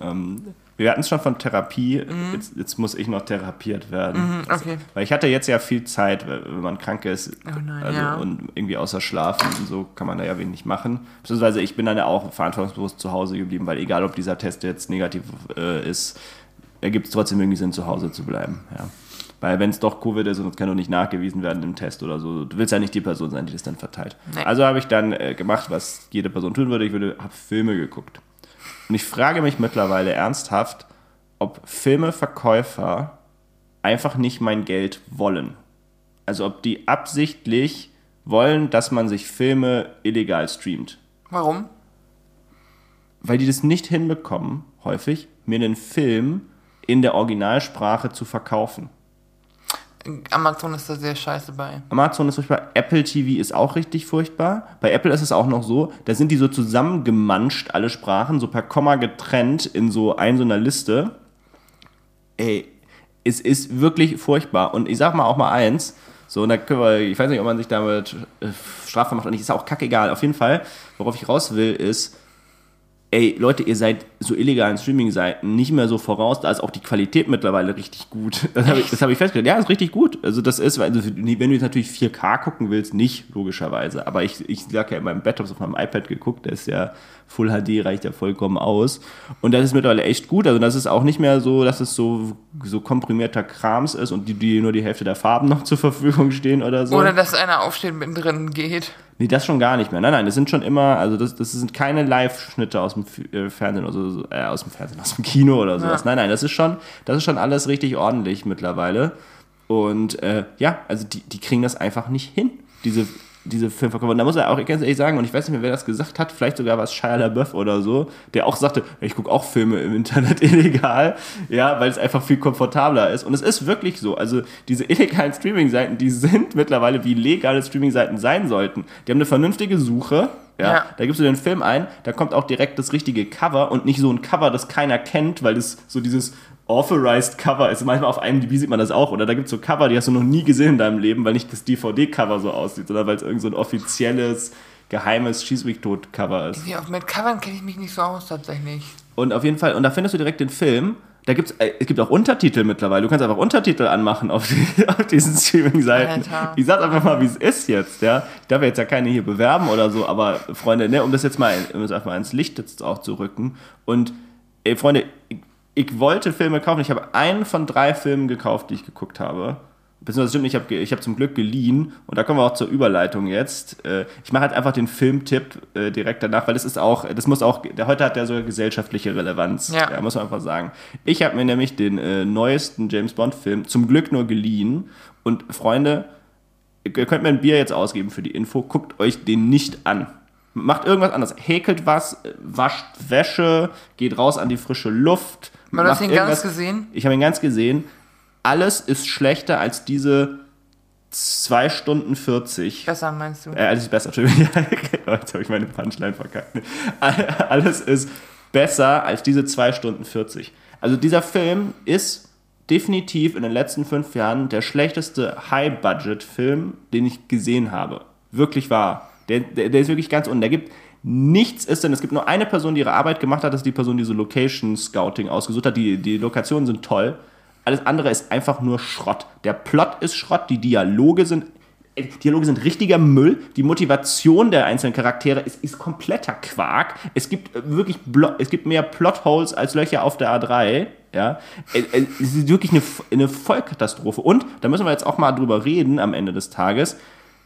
Ähm, wir hatten es schon von Therapie. Jetzt, jetzt muss ich noch therapiert werden. Mhm, okay. Weil ich hatte jetzt ja viel Zeit, wenn man krank ist Oh nein, also, ja. und irgendwie außer Schlafen und so kann man da ja wenig machen. Beziehungsweise ich bin dann ja auch verantwortungsbewusst zu Hause geblieben, weil egal ob dieser Test jetzt negativ äh, ist, ergibt es trotzdem irgendwie Sinn, zu Hause zu bleiben. Ja. Weil wenn es doch Covid ist und es kann doch nicht nachgewiesen werden im Test oder so, du willst ja nicht die Person sein, die das dann verteilt. Nee. Also habe ich dann äh, gemacht, was jede Person tun würde. Ich würde, habe Filme geguckt. Und ich frage mich mittlerweile ernsthaft, ob Filmeverkäufer einfach nicht mein Geld wollen. Also ob die absichtlich wollen, dass man sich Filme illegal streamt. Warum? Weil die das nicht hinbekommen, häufig, mir einen Film in der Originalsprache zu verkaufen. Amazon ist da sehr scheiße bei. Amazon ist furchtbar, Apple TV ist auch richtig furchtbar. Bei Apple ist es auch noch so, da sind die so zusammengemanscht, alle Sprachen, so per Komma getrennt in so ein so einer Liste. Ey, es ist wirklich furchtbar. Und ich sag mal auch mal eins, so, und da können wir, ich weiß nicht, ob man sich damit äh, strafbar macht oder nicht, ist auch kackegal. Auf jeden Fall, worauf ich raus will, ist, ey, Leute, ihr seid so illegalen Streaming-Seiten nicht mehr so voraus, da ist auch die Qualität mittlerweile richtig gut. Das habe ich, das hab ich festgestellt. Ja, ist richtig gut. Also das ist, also wenn du jetzt natürlich 4K gucken willst, nicht, logischerweise. Aber ich, ich sag ja in meinem Bett, habe auf meinem iPad geguckt, der ist ja Full HD, reicht ja vollkommen aus. Und das ist mittlerweile echt gut. Also das ist auch nicht mehr so, dass es so, so komprimierter Krams ist und die, die nur die Hälfte der Farben noch zur Verfügung stehen oder so. Oder dass einer aufsteht mittendrin geht. Nee, das schon gar nicht mehr. Nein, nein, das sind schon immer, also das, das sind keine Live-Schnitte aus dem äh, Fernsehen oder so, äh, aus dem Fernsehen, aus dem Kino oder sowas. Ja. Nein, nein, das ist schon, das ist schon alles richtig ordentlich mittlerweile. Und äh, ja, also die, die kriegen das einfach nicht hin, diese, diese Filmverkäufer. Und da muss er auch ganz ehrlich sagen, und ich weiß nicht mehr, wer das gesagt hat, vielleicht sogar was Shia LaBeouf oder so, der auch sagte, ich gucke auch Filme im Internet illegal, ja, weil es einfach viel komfortabler ist. Und es ist wirklich so. Also diese illegalen Streaming-Seiten, die sind mittlerweile wie legale Streaming-Seiten sein sollten. Die haben eine vernünftige Suche. Ja, Ja. da gibst du den Film ein, da kommt auch direkt das richtige Cover und nicht so ein Cover, das keiner kennt, weil das so dieses authorized Cover ist. Manchmal auf einem DB sieht man das auch. Oder da gibt es so Cover, die hast du noch nie gesehen in deinem Leben, weil nicht das DVD-Cover so aussieht, sondern weil es irgend so ein offizielles, geheimes Schieß-mich-tot-Cover ist. Wie auch mit Covern kenne ich mich nicht so aus tatsächlich. Und auf jeden Fall, und da findest du direkt den Film. Da gibt's, äh, es gibt auch Untertitel mittlerweile. Du kannst einfach Untertitel anmachen auf, die, auf diesen Streaming-Seiten. Ich sag einfach mal, wie es ist jetzt, ja. Ich darf jetzt ja keine hier bewerben oder so, aber Freunde, ne, um das jetzt mal, um das einfach mal ins Licht jetzt auch zu rücken. Und, ey, Freunde, ich, wollte Filme kaufen. Ich habe einen von drei Filmen gekauft, die ich geguckt habe. Beziehungsweise stimmt, ich habe ich hab zum Glück geliehen und da kommen wir auch zur Überleitung jetzt. Äh, Ich mache halt einfach den Filmtipp äh, direkt danach, weil das ist auch, das muss auch, der heute hat der sogar gesellschaftliche Relevanz. Ja. muss man einfach sagen. Ich habe mir nämlich den äh, neuesten James Bond Film zum Glück nur geliehen und Freunde, ihr könnt mir ein Bier jetzt ausgeben für die Info, guckt euch den nicht an. Macht irgendwas anderes. Häkelt was, äh, wascht Wäsche, geht raus an die frische Luft. Hast macht ihn ganz gesehen? ich habe ihn ganz gesehen. Alles ist schlechter als diese 2 Stunden 40. Besser meinst du? Äh, alles ist besser, Entschuldigung. Jetzt habe ich meine Punchline verkackt. Alles ist besser als diese 2 Stunden 40. Also dieser Film ist definitiv in den letzten fünf Jahren der schlechteste High-Budget-Film, den ich gesehen habe. Wirklich wahr. Der, der, der ist wirklich ganz unten. Der gibt nichts ist denn, es gibt nur eine Person, die ihre Arbeit gemacht hat, das ist die Person, die so Location Scouting ausgesucht hat. Die, die Lokationen sind toll. Alles andere ist einfach nur Schrott. Der Plot ist Schrott, die Dialoge sind Ey, Dialoge sind richtiger Müll. Die Motivation der einzelnen Charaktere ist, ist kompletter Quark. Es gibt äh, wirklich Blo es gibt mehr Plotholes als Löcher auf der A3. Ja, Äh, äh, es ist wirklich eine, eine Vollkatastrophe. Und da müssen wir jetzt auch mal drüber reden am Ende des Tages.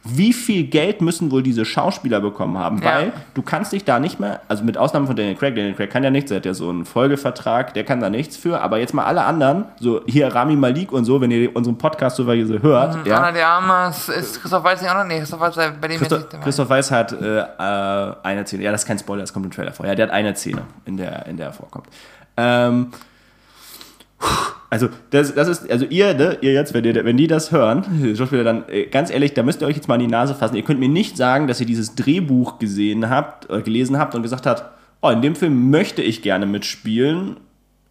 Wie viel Geld müssen wohl diese Schauspieler bekommen haben? Ja. Weil du kannst dich da nicht mehr, also mit Ausnahme von Daniel Craig, Daniel Craig kann ja nichts, der hat ja so einen Folgevertrag, der kann da nichts für, aber jetzt mal alle anderen, so hier Rami Malik und so, wenn ihr unseren Podcast so hört, Anna ja, de Armas ist Christoph Waltz nicht auch noch? Nee, Christoph Waltz bei dem Christoph, nicht. Christoph Weiß hat äh, äh, eine Szene, ja, das ist kein Spoiler, das kommt im Trailer vor. Ja, der hat eine Szene, in der, in der er vorkommt. Ähm, also, das, das ist, also ihr, ne, ihr jetzt, wenn, ihr, wenn die das hören, Schauspieler, dann, äh, ganz ehrlich, da müsst ihr euch jetzt mal in die Nase fassen. Ihr könnt mir nicht sagen, dass ihr dieses Drehbuch gesehen habt, äh, gelesen habt und gesagt habt, oh, in dem Film möchte ich gerne mitspielen.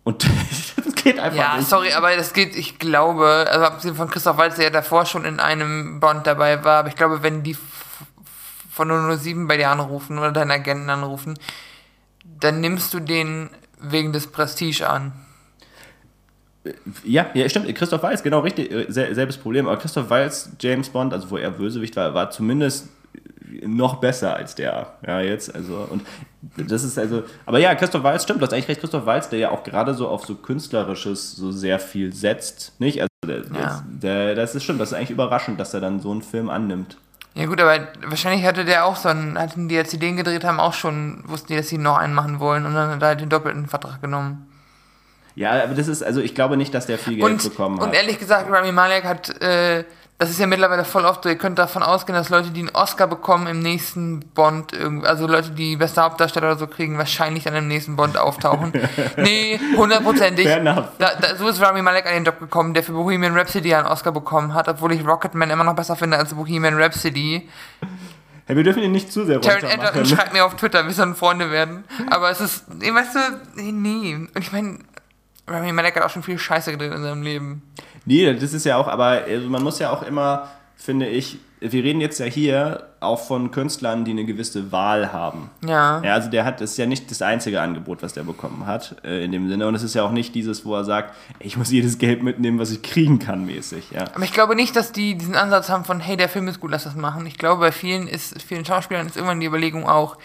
Und das geht einfach Ja, nicht. sorry, aber das geht, ich glaube, also abgesehen von Christoph Waltz, der ja davor schon in einem Bond dabei war, aber ich glaube, wenn die von 007 bei dir anrufen oder deinen Agenten anrufen, dann nimmst du den wegen des Prestige an. Ja, ja, stimmt. Christoph Waltz, genau richtig, äh, sel selbes Problem. Aber Christoph Waltz, James Bond, also wo er Bösewicht war, war zumindest noch besser als der. Ja, jetzt, also, und das ist also, aber ja, Christoph Waltz, stimmt, du hast eigentlich recht, Christoph Waltz, der ja auch gerade so auf so Künstlerisches so sehr viel setzt, nicht? Also, der, Ja. der, das ist stimmt, das ist eigentlich überraschend, dass er dann so einen Film annimmt. Ja gut, aber wahrscheinlich hatte der auch so einen, hatten die, als die den gedreht haben, auch schon, wussten die, dass sie noch einen machen wollen und dann hat er halt den doppelten Vertrag genommen. Ja, aber das ist, also ich glaube nicht, dass der viel Geld Und, bekommen hat. und ehrlich gesagt, Rami Malek hat, äh, das ist ja mittlerweile voll oft so, ihr könnt davon ausgehen, dass Leute, die einen Oscar bekommen im nächsten Bond, also Leute, die beste Hauptdarsteller oder so kriegen, wahrscheinlich dann im nächsten Bond auftauchen. nee, hundertprozentig. Fair enough. Da, da, so ist Rami Malek an den Job gekommen, der für Bohemian Rhapsody einen Oscar bekommen hat, obwohl ich Rocketman immer noch besser finde als Bohemian Rhapsody. hey, wir dürfen ihn nicht zu sehr Egerton machen. schreibt mir auf Twitter, wir sollen Freunde werden. Aber es ist, weißt du, nee, nee. Und ich meine, Rami Malek hat auch schon viel Scheiße gedreht in seinem Leben. Nee, das ist ja auch, aber also man muss ja auch immer, finde ich, wir reden jetzt ja hier auch von Künstlern, die eine gewisse Wahl haben. Ja. Ja, also der hat, das ist ja nicht das einzige Angebot, was der bekommen hat, äh, in dem Sinne. Und es ist ja auch nicht dieses, wo er sagt, ich muss jedes Geld mitnehmen, was ich kriegen kann, mäßig. Ja. Aber ich glaube nicht, dass die diesen Ansatz haben von, hey, der Film ist gut, lass das machen. Ich glaube, bei vielen ist, vielen Schauspielern ist irgendwann die Überlegung auch,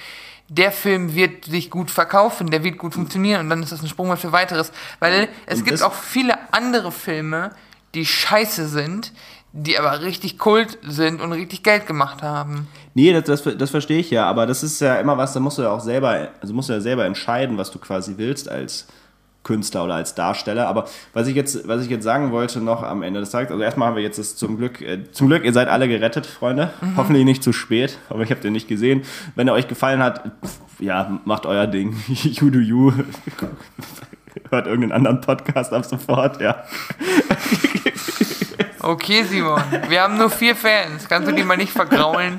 der Film wird sich gut verkaufen, der wird gut funktionieren und dann ist das ein Sprung für weiteres. Weil es Und gibt auch viele andere Filme, die scheiße sind, die aber richtig Kult sind und richtig Geld gemacht haben. Nee, das, das, das verstehe ich ja, aber das ist ja immer was, da musst du ja auch selber, also musst du ja selber entscheiden, was du quasi willst als Künstler oder als Darsteller. Aber was ich jetzt, was ich jetzt sagen wollte noch am Ende des Tages, also erstmal haben wir jetzt das zum Glück, äh, zum Glück, ihr seid alle gerettet, Freunde. Hoffentlich nicht zu spät, aber ich habe den nicht gesehen. Wenn er euch gefallen hat, ja, macht euer Ding. you do you. Hört irgendeinen anderen Podcast ab sofort, ja. Okay, Simon, wir haben nur vier Fans. Kannst du die mal nicht vergraulen?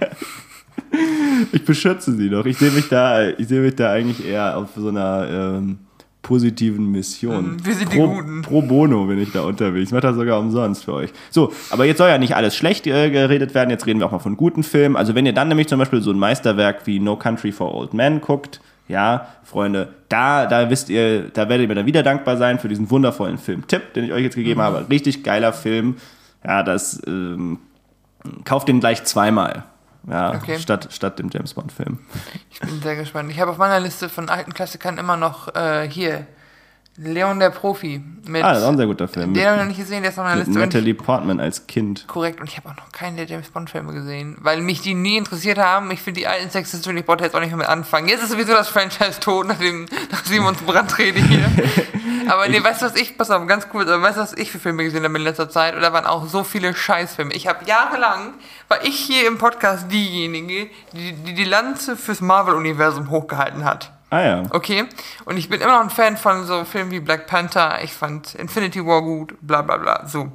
Ich beschütze sie doch. Ich sehe mich da, ich sehe mich da eigentlich eher auf so einer ähm, positiven Mission. Mhm, wir sind die pro, Guten. Pro Bono bin ich da unterwegs. Ich mache das sogar umsonst für euch. So, aber jetzt soll ja nicht alles schlecht äh, geredet werden. Jetzt reden wir auch mal von guten Filmen. Also wenn ihr dann nämlich zum Beispiel so ein Meisterwerk wie No Country for Old Men guckt, ja, Freunde, da, da wisst ihr, da werdet ihr mir dann wieder dankbar sein für diesen wundervollen Film-Tipp, den ich euch jetzt gegeben Mhm. habe. Richtig geiler Film. Ja, das ähm, kauft den gleich zweimal. Ja, Okay. statt, statt dem James Bond-Film. Ich bin sehr gespannt. Ich habe auf meiner Liste von alten Klassikern immer noch äh, hier Leon der Profi. Mit, Ah, das ist auch ein sehr guter Film. den habe ich noch nicht gesehen, der ist auf meiner mit Liste. Natalie Portman als Kind. korrekt, und ich habe auch noch keinen der James Bond-Filme gesehen, weil mich die nie interessiert haben. Ich finde die alten sexistischen, ich wollte jetzt auch nicht mehr mit anfangen. Jetzt ist sowieso das Franchise tot, nach, dem, nach Simons Brandrede hier. Aber nee, weißt du, was ich, pass auf, ganz cool, aber weißt du, was ich für Filme gesehen habe in letzter Zeit? Und da waren auch so viele Scheißfilme. Ich habe jahrelang, war ich hier im Podcast diejenige, die die, die Lanze fürs Marvel-Universum hochgehalten hat. Ah ja. Okay? Und ich bin immer noch ein Fan von so Filmen wie Black Panther. Ich fand Infinity War gut, bla bla bla. So.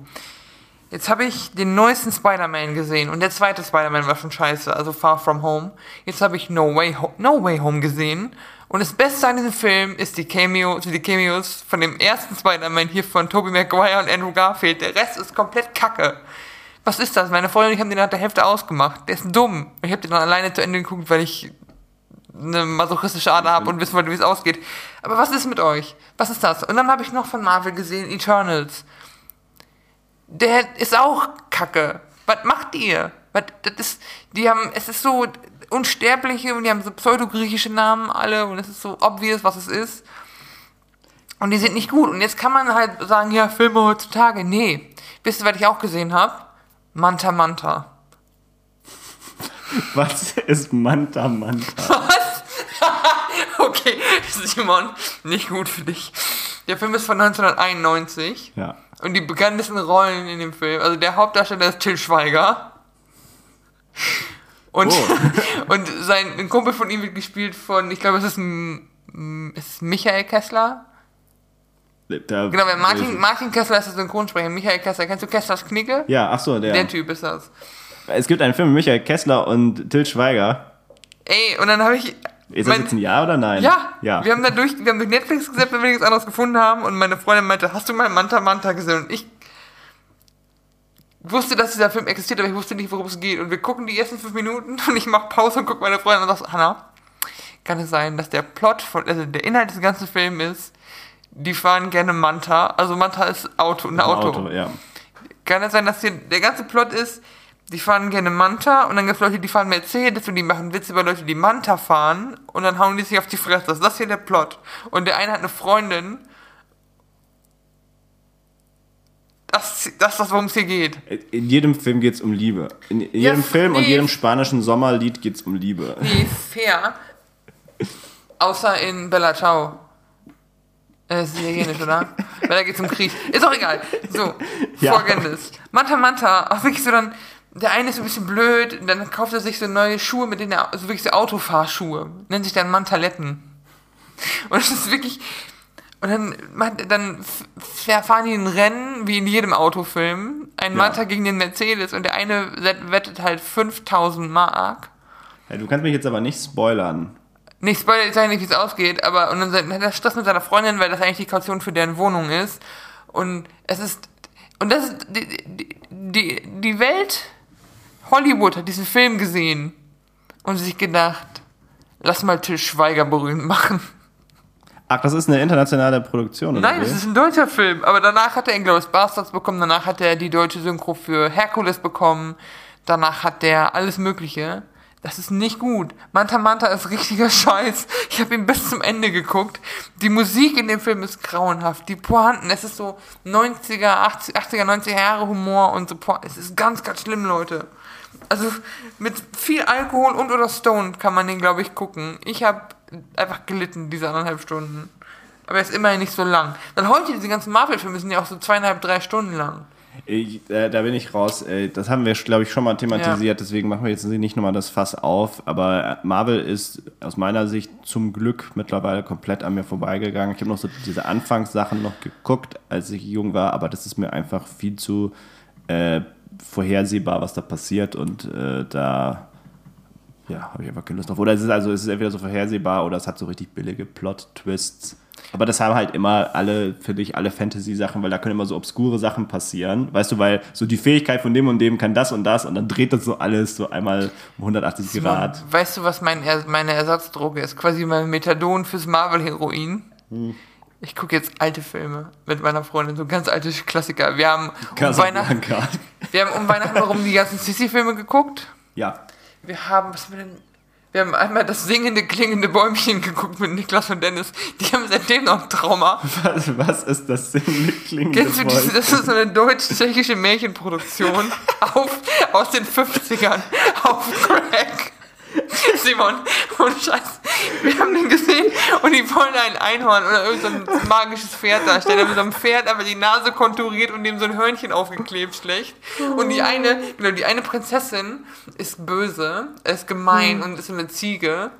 Jetzt habe ich den neuesten Spider-Man gesehen und der zweite Spider-Man war schon scheiße, also Far From Home. Jetzt habe ich No Way, Ho no Way Home gesehen und das Beste an diesem Film ist die Cameo, sind die Cameos von dem ersten Spider-Man hier von Tobey Maguire und Andrew Garfield. Der Rest ist komplett Kacke. Was ist das? Meine Freundin und ich haben den nach der Hälfte ausgemacht. Der ist dumm. Ich habe den dann alleine zu Ende geguckt, weil ich eine masochistische Ader habe und wissen wollte, wie es ausgeht. Aber was ist mit euch? Was ist das? Und dann habe ich noch von Marvel gesehen, Eternals. Der ist auch Kacke. Was macht ihr? Was, das ist, die haben, es ist so Unsterbliche und die haben so pseudogriechische Namen alle und es ist so obvious, was es ist. Und die sind nicht gut. Und jetzt kann man halt sagen, ja, Filme heutzutage. Nee. Wisst ihr, was ich auch gesehen habe? Manta Manta. Was ist Manta Manta? Simon, nicht gut für dich. Der Film ist von 1991 Ja. und die bekanntesten Rollen in dem Film, also der Hauptdarsteller ist Till Schweiger. Und, Oh. und sein ein Kumpel von ihm wird gespielt von, ich glaube, es ist, ist Michael Kessler. Da, Genau, weil Martin, Martin Kessler ist der Synchronsprecher. Michael Kessler, kennst du Kesslers Knicke? Ja, ach so, der. Der Typ ist das. Es gibt einen Film mit Michael Kessler und Till Schweiger. Ey, und dann habe ich. Ist das mein- jetzt ein Ja oder Nein? Ja, Ja. Wir haben da durch, wir haben durch Netflix gesetzt, weil wir nichts anderes gefunden haben. Und meine Freundin meinte, hast du mal Manta Manta gesehen? Und ich wusste, dass dieser Film existiert, aber ich wusste nicht, worum es geht. Und wir gucken die ersten fünf Minuten und ich mache Pause und gucke meine Freundin und sage, Hanna, kann es sein, dass der Plot von, also der Inhalt des ganzen Films ist, die fahren gerne Manta. Also Manta ist Auto, ein Ein Auto. ja. Kann es sein, dass hier der ganze Plot ist, die fahren gerne Manta und dann gibt es Leute, die fahren Mercedes und die machen Witze über Leute, die Manta fahren und dann hauen die sich auf die Fresse. Das ist hier der Plot. Und der eine hat eine Freundin. Das, das ist das, worum es hier geht. In jedem Film geht es um Liebe. In, in jedem Film und jedem spanischen Sommerlied geht es um Liebe. Nee, fair. Außer in Bella Ciao. Äh, Das ist italienisch, oder? Weil da geht's um Krieg. Ist auch egal. So, Ja. folgendes. Manta Manta, auch wirklich so dann, der eine ist ein bisschen blöd, und dann kauft er sich so neue Schuhe, mit denen er, so wirklich so Autofahrschuhe. Nennt sich dann Mantaletten. Und es ist wirklich, und dann, dann fahren die ein Rennen, wie in jedem Autofilm. Ein Ja. Manta gegen den Mercedes und der eine wettet halt 5000 Mark. Ja, du kannst mich jetzt aber nicht spoilern. Nicht spoiler, ich sage nicht, wie es ausgeht, aber und dann hat er Stress mit seiner Freundin, weil das eigentlich die Kaution für deren Wohnung ist. Und es ist. Und das ist. Die, die, die Welt, Hollywood hat diesen Film gesehen und sich gedacht, lass mal Till Schweiger berühmt machen. Ach, das ist eine internationale Produktion, oder? Nein, das ist ein deutscher Film. Aber danach hat er Inglourious Bastards bekommen, danach hat er die deutsche Synchro für Herkules bekommen, danach hat er alles Mögliche. Das ist nicht gut. Manta Manta ist richtiger Scheiß. Ich habe ihn bis zum Ende geguckt. Die Musik in dem Film ist grauenhaft. Die Pointen, es ist so 90er, 80, 80er, 90er Jahre Humor und so. Po- Es ist ganz, ganz schlimm, Leute. Also mit viel Alkohol und oder Stone kann man den, glaube ich, gucken. Ich habe einfach gelitten, diese anderthalb Stunden. Aber er ist immerhin nicht so lang. Dann heute, diese ganzen Marvel-Filme sind ja auch so zweieinhalb, drei Stunden lang. Ich, äh, da bin ich raus. Äh, das haben wir, glaube ich, schon mal thematisiert, deswegen machen wir jetzt nicht nochmal das Fass auf. Aber äh, Marvel ist aus meiner Sicht zum Glück mittlerweile komplett an mir vorbeigegangen. Ich habe noch so diese Anfangssachen noch geguckt, als ich jung war, aber das ist mir einfach viel zu äh, vorhersehbar, was da passiert und äh, da ja, habe ich einfach keine Lust drauf. Oder es ist also es ist entweder so vorhersehbar oder es hat so richtig billige Plot-Twists. Aber das haben halt immer alle, finde ich, alle Fantasy-Sachen, weil da können immer so obskure Sachen passieren. Weißt du, weil so die Fähigkeit von dem und dem kann das und das und dann dreht das so alles so einmal um 180 Grad. Weißt du, was mein, meine Ersatzdroge ist? Quasi mein Methadon fürs Marvel-Heroin. Hm. Ich gucke jetzt alte Filme mit meiner Freundin, so ganz alte Klassiker. Wir haben um Weihnachten, wir haben um Weihnachten herum die ganzen Sissy-Filme geguckt. Ja. Wir haben, was haben wir denn? Wir haben einmal das singende, klingende Bäumchen geguckt mit Niklas und Dennis. Die haben seitdem noch ein Trauma. Was, was ist das singende klingende Kennst du diese, das ist so eine deutsch-tschechische Märchenproduktion auf, aus den 50ern auf Crack. Simon, ohne Scheiß. Wir haben den gesehen und die wollen ein Einhorn oder irgendein so ein magisches Pferd darstellen. Da mit so einem Pferd aber die Nase konturiert und dem so ein Hörnchen aufgeklebt schlecht. Und die eine, genau, die eine Prinzessin ist böse, ist gemein und ist eine Ziege.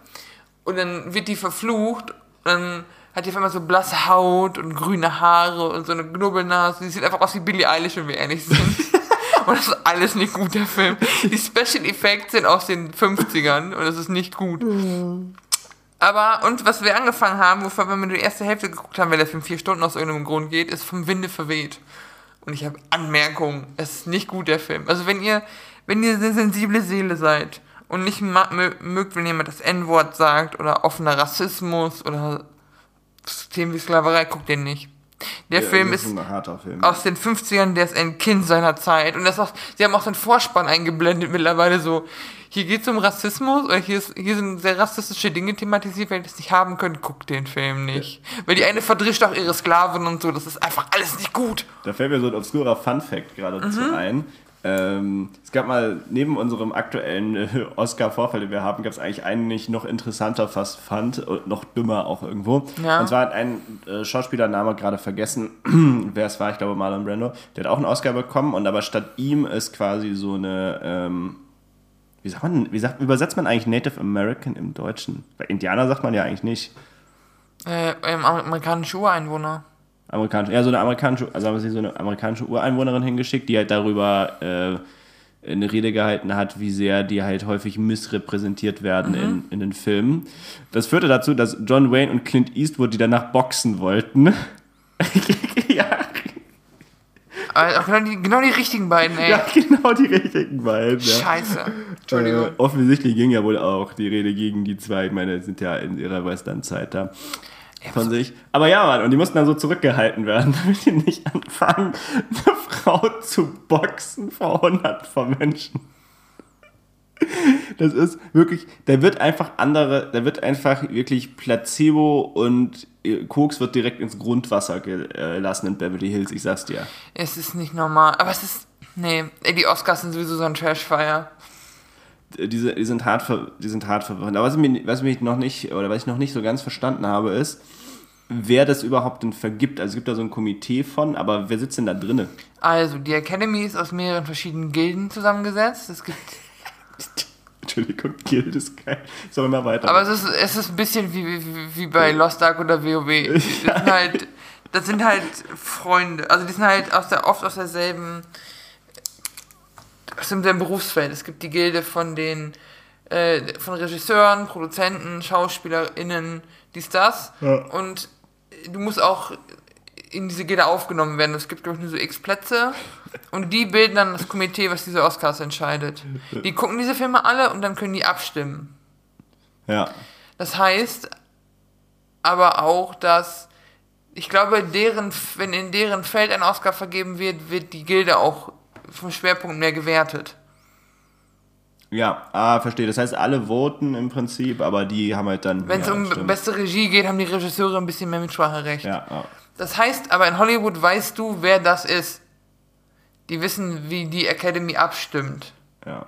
Und dann wird die verflucht und dann hat die auf einmal so blasse Haut und grüne Haare und so eine Knubbelnase. Die sieht einfach aus wie Billie Eilish, wenn wir ehrlich sind. und das ist alles nicht gut, der Film. Die Special Effects sind aus den 50ern und das ist nicht gut. Aber, und was wir angefangen haben, wovon wir die erste Hälfte geguckt haben, weil der Film vier Stunden aus irgendeinem Grund geht, ist vom Winde verweht. Und ich habe Anmerkungen. Es ist nicht gut, der Film. Also wenn ihr, wenn ihr eine sensible Seele seid und nicht mögt, wenn jemand das N-Wort sagt oder offener Rassismus oder Themen wie Sklaverei, guckt den nicht. Der Ja, Film ist Film. aus den 50ern, der ist ein Kind seiner Zeit. Und das auch, sie haben auch so einen Vorspann eingeblendet mittlerweile so, hier geht es um Rassismus, oder hier, ist, hier sind sehr rassistische Dinge thematisiert, wenn ihr das nicht haben könnt, guckt den Film nicht. Weil die eine verdrischt auch ihre Sklaven und so, das ist einfach alles nicht gut. Da fällt mir so ein obskurer Fun-Fact geradezu Mhm. ein. Ähm, es gab mal neben unserem aktuellen äh, Oscar-Vorfall, den wir haben, gab es eigentlich einen, den ich noch interessanter fast fand und noch dümmer auch irgendwo. Ja. Und zwar hat ein äh, Schauspielername gerade vergessen, wer es war, ich glaube Marlon Brando, der hat auch einen Oscar bekommen und aber statt ihm ist quasi so eine, ähm, wie sagt man, wie sagt, übersetzt man eigentlich Native American im Deutschen? Bei Indianer sagt man ja eigentlich nicht. Äh, ähm, amerikanische Ureinwohner. amerikanische, ja, so eine amerikanische, also haben sie so eine amerikanische Ureinwohnerin hingeschickt, die halt darüber äh, eine Rede gehalten hat, wie sehr die halt häufig missrepräsentiert werden in, in den Filmen. Das führte dazu, dass John Wayne und Clint Eastwood, die danach boxen wollten, auch genau die, genau die richtigen beiden, ey. ja, genau die richtigen beiden. Ja. Scheiße. Entschuldigung. Äh, offensichtlich ging ja wohl auch die Rede gegen die zwei. Ich meine, die sind ja in ihrer Western-Zeit da. Von sich. Aber ja, Mann, und die mussten dann so zurückgehalten werden, damit die nicht anfangen, eine Frau zu boxen vor hundert von Menschen. Das ist wirklich, da wird einfach andere, da wird einfach wirklich Placebo und äh, Koks wird direkt ins Grundwasser gelassen in Beverly Hills, ich sag's dir. Es ist nicht normal. Aber es ist. Nee, ey, die Oscars sind sowieso so ein Trashfire. diese, die sind hart, die sind hart verwirrend. Aber was, mir, was mich noch nicht, oder was ich noch nicht so ganz verstanden habe, ist, wer das überhaupt denn vergibt. Also es gibt da so ein Komitee von, aber wer sitzt denn da drinne? Also, die Academy ist aus mehreren verschiedenen Gilden zusammengesetzt. Es gibt. Entschuldigung, Guild ist geil. Sollen wir mal weiter? Aber es ist, es ist ein bisschen wie, wie, wie bei Lost Ark oder WoW. Das sind halt, das sind halt Freunde. Also die sind halt aus der, oft aus derselben, aus demselben Berufsfeld. Es gibt die Gilde von den, äh, von Regisseuren, Produzenten, SchauspielerInnen, dies, das. Ja. Und du musst auch in diese Gilde aufgenommen werden. Es gibt, glaube ich, nur so x Plätze. Und die bilden dann das Komitee, was diese Oscars entscheidet. Die gucken diese Filme alle und dann können die abstimmen. ja. Das heißt aber auch, dass ich glaube, deren, wenn in deren Feld ein Oscar vergeben wird, wird die Gilde auch vom Schwerpunkt mehr gewertet. Ja, ah, verstehe. Das heißt, alle voten im Prinzip, aber die haben halt dann. Wenn es um stimmt. beste Regie geht, haben die Regisseure ein bisschen mehr Mitspracherecht. Ja, ja. Das heißt aber, in Hollywood weißt du, wer das ist. Die wissen, wie die Academy abstimmt. Ja.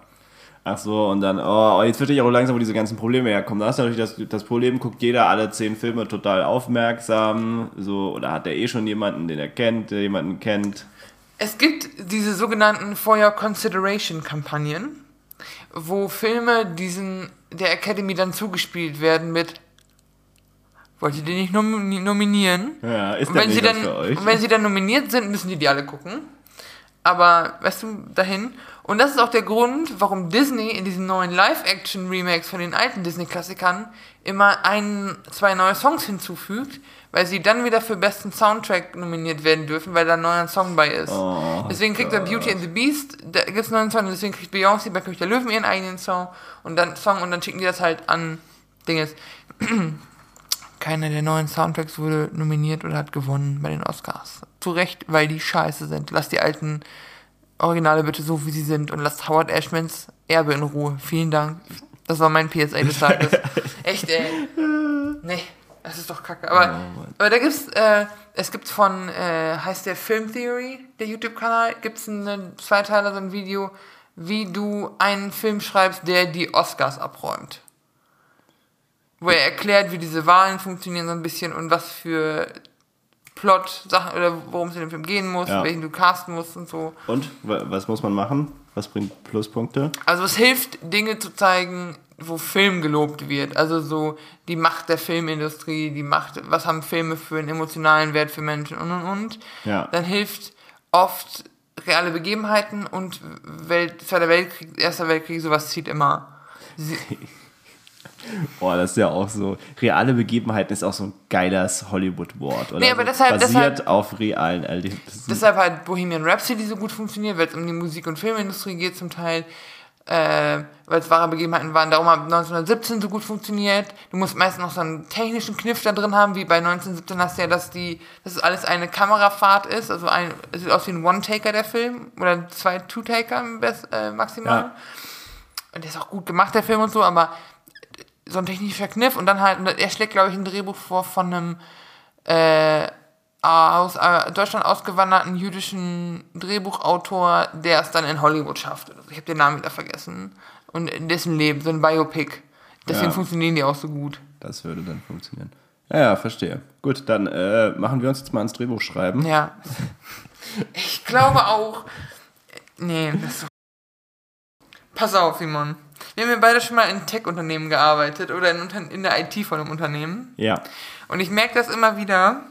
Ach so, und dann, oh, jetzt verstehe ich auch langsam, wo diese ganzen Probleme herkommen. Da ist natürlich das, das Problem, guckt jeder alle zehn Filme total aufmerksam, so, oder hat er eh schon jemanden, den er kennt, der jemanden kennt. Es gibt diese sogenannten For Your Consideration Kampagnen, wo Filme diesen der Academy dann zugespielt werden mit Wollt ihr die nicht nom nominieren? Ja, ist Und wenn, sie dann, für euch? und wenn sie dann nominiert sind, müssen die die alle gucken. Aber, weißt du, dahin. Und das ist auch der Grund, warum Disney in diesen neuen Live-Action-Remakes von den alten Disney-Klassikern immer ein, zwei neue Songs hinzufügt, weil sie dann wieder für besten Soundtrack nominiert werden dürfen, weil da ein neuer Song bei ist. Oh, deswegen kriegt er Beauty and the Beast, da gibt es einen neuen Song, deswegen kriegt Beyoncé bei König der Löwen ihren eigenen Song und dann Song und dann schicken die das halt an Dinges. Keiner der neuen Soundtracks wurde nominiert oder hat gewonnen bei den Oscars. Zu Recht, weil die scheiße sind. Lasst die alten Originale bitte so, wie sie sind und lasst Howard Ashmans Erbe in Ruhe. Vielen Dank. Das war mein PSA des Tages. Echt, ey. Nee, das ist doch kacke. Aber, aber da gibt's, äh, es gibt von, äh, heißt der Film Theory, der YouTube-Kanal, gibt's einen Zweiteiler, so ein Video, wie du einen Film schreibst, der die Oscars abräumt. Wo er erklärt, wie diese Wahlen funktionieren so ein bisschen und was für Plot, Sachen oder worum es in dem Film gehen muss, Ja. welchen du casten musst und so. Und wa- was muss man machen? Was bringt Pluspunkte? Also es hilft, Dinge zu zeigen, wo Film gelobt wird. Also so die Macht der Filmindustrie, die Macht, was haben Filme für einen emotionalen Wert für Menschen und und und. Ja. Dann hilft oft reale Begebenheiten und Welt, Zweiter Weltkrieg, Erster Weltkrieg, sowas zieht immer. Boah, das ist ja auch so. Reale Begebenheiten ist auch so ein geiles Hollywood-Wort, oder? Nee, aber so. deshalb- Basiert deshalb- auf realen Erlebnissen. Deshalb halt Bohemian Rhapsody so gut funktioniert, weil es um die Musik- und Filmindustrie geht zum Teil, äh, weil es wahre Begebenheiten waren. Darum hat 1917 so gut funktioniert. Du musst meistens noch so einen technischen Kniff da drin haben, wie bei 1917 hast du ja, dass die, dass es alles eine Kamerafahrt ist, also ein, es sieht aus wie ein One-Taker der Film, oder zwei Two-Taker äh, maximal. Ja. Und der ist auch gut gemacht, der Film und so, aber so ein technischer Kniff und dann halt, er schlägt, glaube ich, ein Drehbuch vor von einem, äh, aus äh, Deutschland ausgewanderten jüdischen Drehbuchautor, der es dann in Hollywood schafft. Also ich habe den Namen wieder vergessen. Und in dessen Leben, so ein Biopic. Deswegen Ja. funktionieren die auch so gut. Das würde dann funktionieren. Ja, ja, verstehe. Gut, dann äh, machen wir uns jetzt mal ans Drehbuch schreiben. Ja. Ich glaube auch. Nee, das ist so. Pass auf, Simon. Wir haben ja beide schon mal in Tech-Unternehmen gearbeitet oder in, in der IT von einem Unternehmen. Ja. Und ich merke das immer wieder.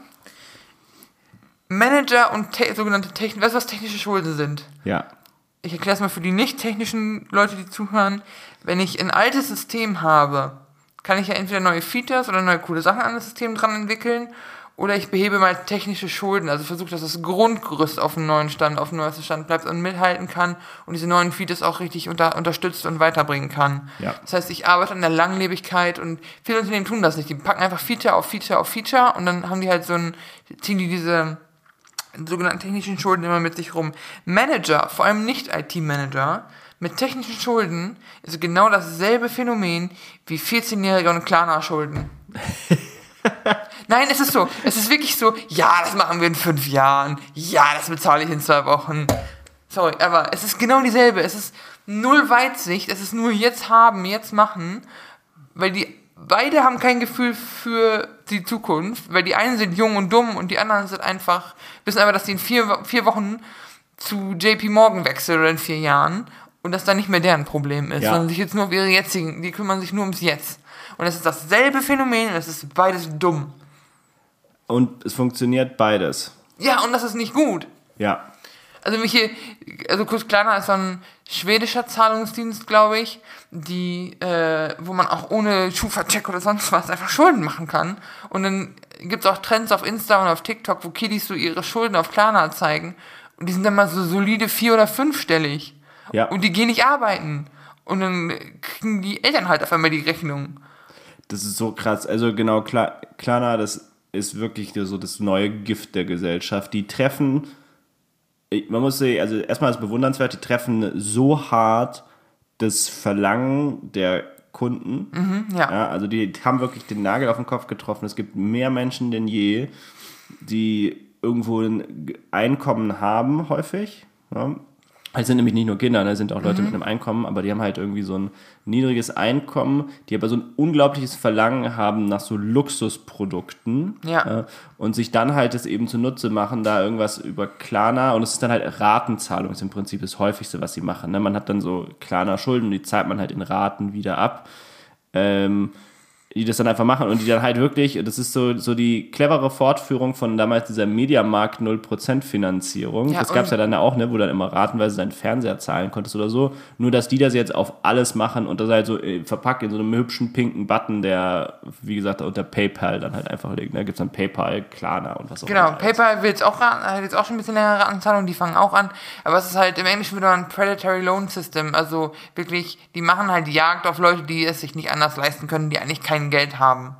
Manager und te sogenannte Technik, weißt du, was technische Schulden sind? Ja. Ich erkläre es mal für die nicht technischen Leute, die zuhören. Wenn ich ein altes System habe, kann ich ja entweder neue Features oder neue coole Sachen an das System dran entwickeln oder ich behebe mal technische Schulden, also versuche, dass das Grundgerüst auf dem neuen Stand, auf dem neuesten Stand bleibt und mithalten kann und diese neuen Features auch richtig unter, unterstützt und weiterbringen kann. Ja. Das heißt, ich arbeite an der Langlebigkeit und viele Unternehmen tun das nicht. Die packen einfach Feature auf Feature auf Feature und dann haben die halt so ein, ziehen die diese sogenannten technischen Schulden immer mit sich rum. Manager, vor allem nicht IT-Manager, mit technischen Schulden ist genau dasselbe Phänomen wie 14-Jährige und Klarna-Schulden. Nein, es ist so. Es ist wirklich so, ja, das machen wir in fünf Jahren. Ja, das bezahle ich in zwei Wochen. Sorry, aber es ist genau dieselbe. Es ist null Weitsicht. Es ist nur jetzt haben, jetzt machen. Weil die beide haben kein Gefühl für die Zukunft. Weil die einen sind jung und dumm und die anderen sind einfach, wissen einfach, dass die in vier, vier Wochen zu JP Morgan wechseln oder in vier Jahren. Und das dann nicht mehr deren Problem ist, Ja. sondern sich jetzt nur auf ihre jetzigen, die kümmern sich nur ums Jetzt. Und es ist dasselbe Phänomen und es ist beides dumm. Und es funktioniert beides. Ja, und das ist nicht gut. Ja. Also mich hier, also Kurs Klarna ist so ein schwedischer Zahlungsdienst, glaube ich, die, äh, wo man auch ohne Schufa-Check oder sonst was einfach Schulden machen kann. Und dann gibt's auch Trends auf Insta und auf TikTok, wo Kiddies so ihre Schulden auf Klarna zeigen. Und die sind dann mal so solide vier- oder fünfstellig. Ja. Und die gehen nicht arbeiten. Und dann kriegen die Eltern halt auf einmal die Rechnung. Das ist so krass. Also genau, Kla Klarna, das ist wirklich so das neue Gift der Gesellschaft. Die treffen, man muss sagen, also erstmal ist bewundernswert, die treffen so hart das Verlangen der Kunden. Ja. Ja, also die haben wirklich den Nagel auf den Kopf getroffen. Es gibt mehr Menschen denn je, die irgendwo ein Einkommen haben, häufig. Ja. Es sind nämlich nicht nur Kinder, ne, es sind auch Leute mit einem Einkommen, aber die haben halt irgendwie so ein niedriges Einkommen, die aber so ein unglaubliches Verlangen haben nach so Luxusprodukten Ja. äh, und sich dann halt es eben zunutze machen, da irgendwas über Klarna und es ist dann halt Ratenzahlung, ist im Prinzip das häufigste, was sie machen. Ne? Man hat dann so Klarna-Schulden, die zahlt man halt in Raten wieder ab. Ähm, die das dann einfach machen und die dann halt wirklich, das ist so, so die clevere Fortführung von damals dieser Mediamarkt 0% Finanzierung. Ja, das gab es ja dann auch, ne, wo du dann immer ratenweise deinen Fernseher zahlen konntest oder so. Nur, dass die das jetzt auf alles machen und das halt so äh, verpackt in so einem hübschen pinken Button, der, wie gesagt, unter PayPal dann halt einfach liegt. Da gibt es dann PayPal, Klarna und was auch Genau, immer. PayPal will jetzt auch hat jetzt auch schon ein bisschen längere Anzahlung, die fangen auch an. Aber es ist halt im Englischen wieder ein Predatory Loan System. Also wirklich, die machen halt Jagd auf Leute, die es sich nicht anders leisten können, die eigentlich kein Geld haben.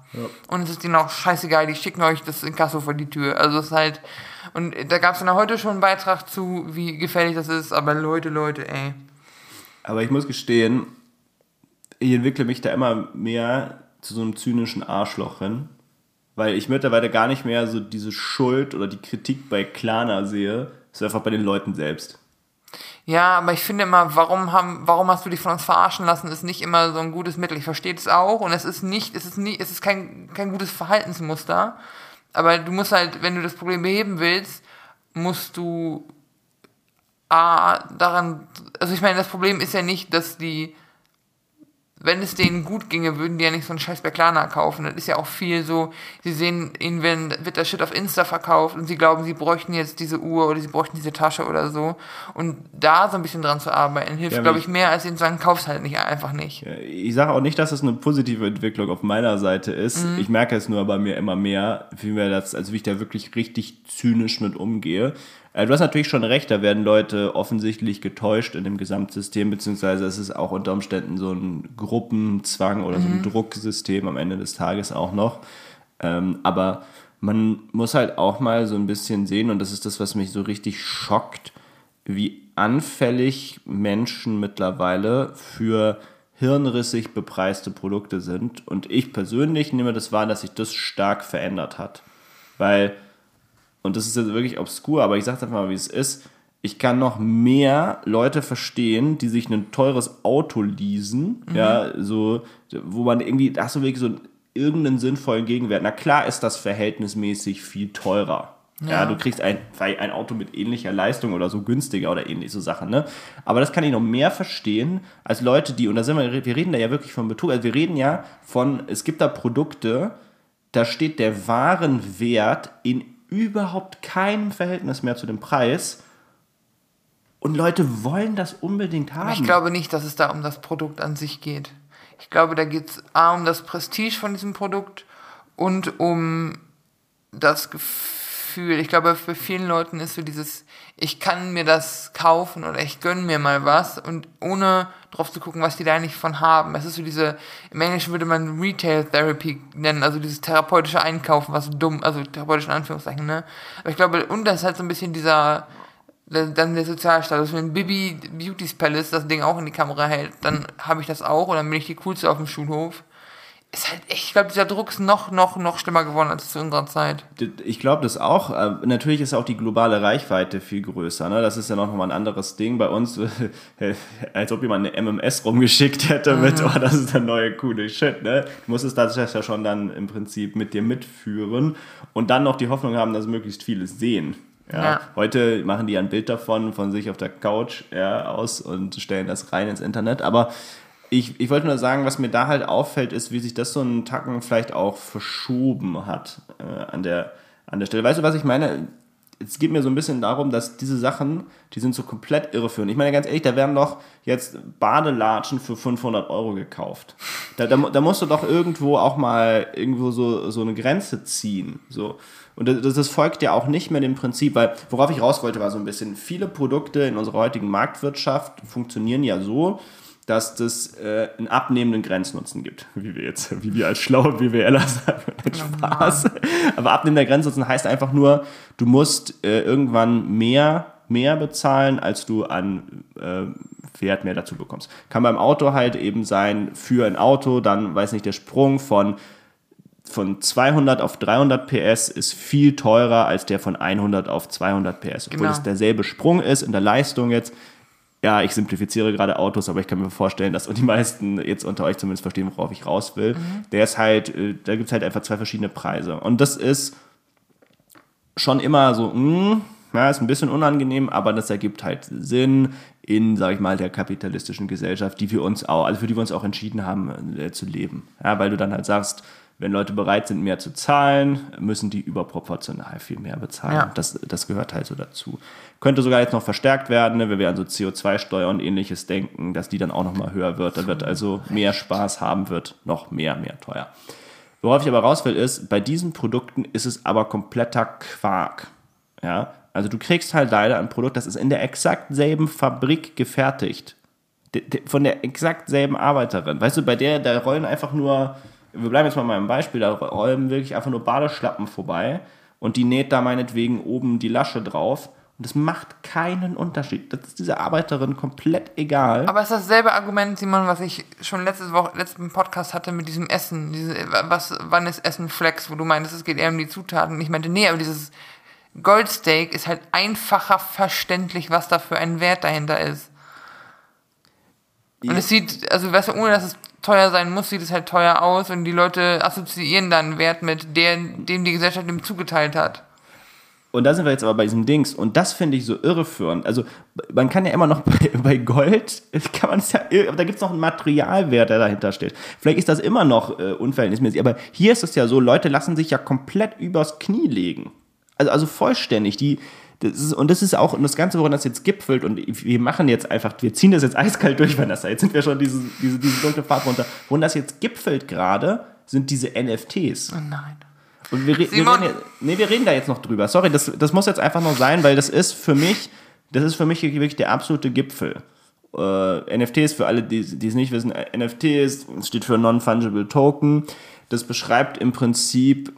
Und es ist denen auch scheißegal, die schicken euch das Inkasso vor die Tür. Also es ist halt. Und da gab es dann heute schon einen Beitrag zu, wie gefährlich das ist, aber Leute, Leute, ey. Aber ich muss gestehen, ich entwickle mich da immer mehr zu so einem zynischen Arschloch hin, weil ich mittlerweile gar nicht mehr so diese Schuld oder die Kritik bei Klarna sehe, ist einfach bei den Leuten selbst. Ja, aber ich finde immer, warum haben, warum hast du dich von uns verarschen lassen, ist nicht immer so ein gutes Mittel. Ich verstehe es auch und es ist nicht, es ist nie, es ist kein, kein gutes Verhaltensmuster. Aber du musst halt, wenn du das Problem beheben willst, musst du A, daran, also ich meine, das Problem ist ja nicht, dass die, wenn es denen gut ginge, würden die ja nicht so einen Scheiß bei Klarna kaufen. Das ist ja auch viel so, sie sehen, ihnen werden, wird das Shit auf Insta verkauft und sie glauben, sie bräuchten jetzt diese Uhr oder sie bräuchten diese Tasche oder so. Und da so ein bisschen dran zu arbeiten, hilft, Ja, glaube ich, mehr, als ihnen zu sagen, kauf's halt nicht, einfach nicht. Ich sage auch nicht, dass es eine positive Entwicklung auf meiner Seite ist. Ich merke es nur bei mir immer mehr, wie mir das, also wie ich da wirklich richtig zynisch mit umgehe. Äh, Du hast natürlich schon recht, da werden Leute offensichtlich getäuscht in dem Gesamtsystem, beziehungsweise es ist auch unter Umständen so ein Gruppenzwang oder so ein Drucksystem am Ende des Tages auch noch. Ähm, aber man muss halt auch mal so ein bisschen sehen, und das ist das, was mich so richtig schockt, wie anfällig Menschen mittlerweile für hirnrissig bepreiste Produkte sind. Und ich persönlich nehme das wahr, dass sich das stark verändert hat. Weil und das ist jetzt wirklich obskur, aber ich sage einfach mal, wie es ist, ich kann noch mehr Leute verstehen, die sich ein teures Auto leasen, mhm. ja, so, wo man irgendwie, da hast du wirklich so irgendeinen sinnvollen Gegenwert. Na klar ist das verhältnismäßig viel teurer. Ja, ja du kriegst ein, ein Auto mit ähnlicher Leistung oder so günstiger oder ähnliche so Sachen, ne? Aber das kann ich noch mehr verstehen als Leute, die, und da sind wir, wir reden da ja wirklich von Betrug, also wir reden ja von, es gibt da Produkte, da steht der Warenwert in überhaupt keinem Verhältnis mehr zu dem Preis und Leute wollen das unbedingt haben. Ich glaube nicht, dass es da um das Produkt an sich geht. Ich glaube, da geht es A um das Prestige von diesem Produkt und um das Gefühl. Ich glaube, für vielen Leuten ist so dieses, ich kann mir das kaufen oder ich gönne mir mal was und ohne drauf zu gucken, was die da eigentlich von haben. Es ist so diese, im Englischen würde man Retail Therapy nennen, also dieses therapeutische Einkaufen, was dumm, also therapeutisch in Anführungszeichen, ne? Aber ich glaube, und das ist halt so ein bisschen dieser, dann der Sozialstatus. Wenn Bibi Beauty's Palace das Ding auch in die Kamera hält, dann habe ich das auch oder dann bin ich die coolste auf dem Schulhof. Ist halt echt, ich glaube, dieser Druck ist noch, noch, noch schlimmer geworden als zu unserer Zeit. Ich glaube das auch. Äh, natürlich ist auch die globale Reichweite viel größer. Ne? Das ist ja noch mal ein anderes Ding. Bei uns, als ob jemand eine MMS rumgeschickt hätte mit, mhm. oh, das ist der neue coole Shit. Ne? Du musstest das ja schon dann im Prinzip mit dir mitführen und dann noch die Hoffnung haben, dass möglichst viele sehen. Ja. ja. Heute machen die ein Bild davon, von sich auf der Couch ja, aus und stellen das rein ins Internet. Aber ich, ich wollte nur sagen, was mir da halt auffällt, ist, wie sich das so einen Tacken vielleicht auch verschoben hat äh, an, der, an der Stelle. Weißt du, was ich meine? Es geht mir so ein bisschen darum, dass diese Sachen, die sind so komplett irreführend. Ich meine ganz ehrlich, da werden doch jetzt Badelatschen für 500 Euro gekauft. Da, da, da musst du doch irgendwo auch mal irgendwo so, so eine Grenze ziehen. So. Und das, das folgt ja auch nicht mehr dem Prinzip, weil worauf ich raus wollte, war so ein bisschen, viele Produkte in unserer heutigen Marktwirtschaft funktionieren ja so, dass das äh, einen abnehmenden Grenznutzen gibt. Wie wir jetzt, wie wir als schlaue BWLer sagen, Spaß. Aber abnehmender Grenznutzen heißt einfach nur, du musst äh, irgendwann mehr, mehr bezahlen, als du an äh, Wert mehr dazu bekommst. Kann beim Auto halt eben sein, für ein Auto, dann, weiß nicht, der Sprung von von 200 auf 300 PS ist viel teurer als der von 100 auf 200 PS, obwohl genau. es derselbe Sprung ist in der Leistung jetzt. Ja, ich simplifiziere gerade Autos, aber ich kann mir vorstellen, dass die meisten jetzt unter euch zumindest verstehen, worauf ich raus will. Mhm. Der ist halt, äh, da gibt es halt einfach zwei verschiedene Preise. Und das ist schon immer so, mh, hm, ja, ist ein bisschen unangenehm, aber das ergibt halt Sinn in, sag ich mal, der kapitalistischen Gesellschaft, die wir uns auch, also für die wir uns auch entschieden haben, äh, zu leben. Ja, weil du dann halt sagst, wenn Leute bereit sind, mehr zu zahlen, müssen die überproportional viel mehr bezahlen. Ja. Das, das gehört halt so dazu. Könnte sogar jetzt noch verstärkt werden, ne, wenn wir an so CO2-Steuer und ähnliches denken, dass die dann auch noch mal höher wird. Dann wird also mehr Spaß haben, wird noch mehr, mehr teuer. Worauf ich aber raus will, ist, bei diesen Produkten ist es aber kompletter Quark. Ja? Also du kriegst halt leider ein Produkt, das ist in der exakt selben Fabrik gefertigt. Von der exakt selben Arbeiterin. Weißt du, bei der, da rollen einfach nur wir bleiben jetzt mal bei meinem Beispiel, da räumen wirklich einfach nur Badeschlappen vorbei und die näht da meinetwegen oben die Lasche drauf. Und das macht keinen Unterschied. Das ist dieser Arbeiterin komplett egal. Aber es ist dasselbe Argument, Simon, was ich schon letzte Woche, letzten Podcast hatte mit diesem Essen. Diese, was, wann ist Essen Flex, wo du meintest, es geht eher um die Zutaten. Und ich meinte, nee, aber dieses Goldsteak ist halt einfacher verständlich, was da für ein Wert dahinter ist. Und es sieht, also weißt du, ohne dass es teuer sein muss, sieht es halt teuer aus und die Leute assoziieren dann Wert mit der, dem die Gesellschaft ihm zugeteilt hat. Und da sind wir jetzt aber bei diesem Dings und das finde ich so irreführend. Also man kann ja immer noch bei, bei Gold, kann man es ja, da gibt es noch einen Materialwert, der dahinter steht. Vielleicht ist das immer noch äh, unverhältnismäßig, aber hier ist es ja so, Leute lassen sich ja komplett übers Knie legen. Also, also vollständig. Die, das ist, und das ist auch, und das Ganze, woran das jetzt gipfelt, und wir machen jetzt einfach, wir ziehen das jetzt eiskalt durch, Vanessa, jetzt sind wir schon diese, diese, diese dunkle Farbe runter. Woran das jetzt gipfelt gerade, sind diese NFTs. Oh nein. Und wir, wir, reden, nee, wir reden da jetzt noch drüber. Sorry, das, das muss jetzt einfach noch sein, weil das ist für mich, das ist für mich wirklich der absolute Gipfel. Äh, NFTs, für alle, die, die es nicht wissen, NFTs steht für Non-Fungible Token. Das beschreibt im Prinzip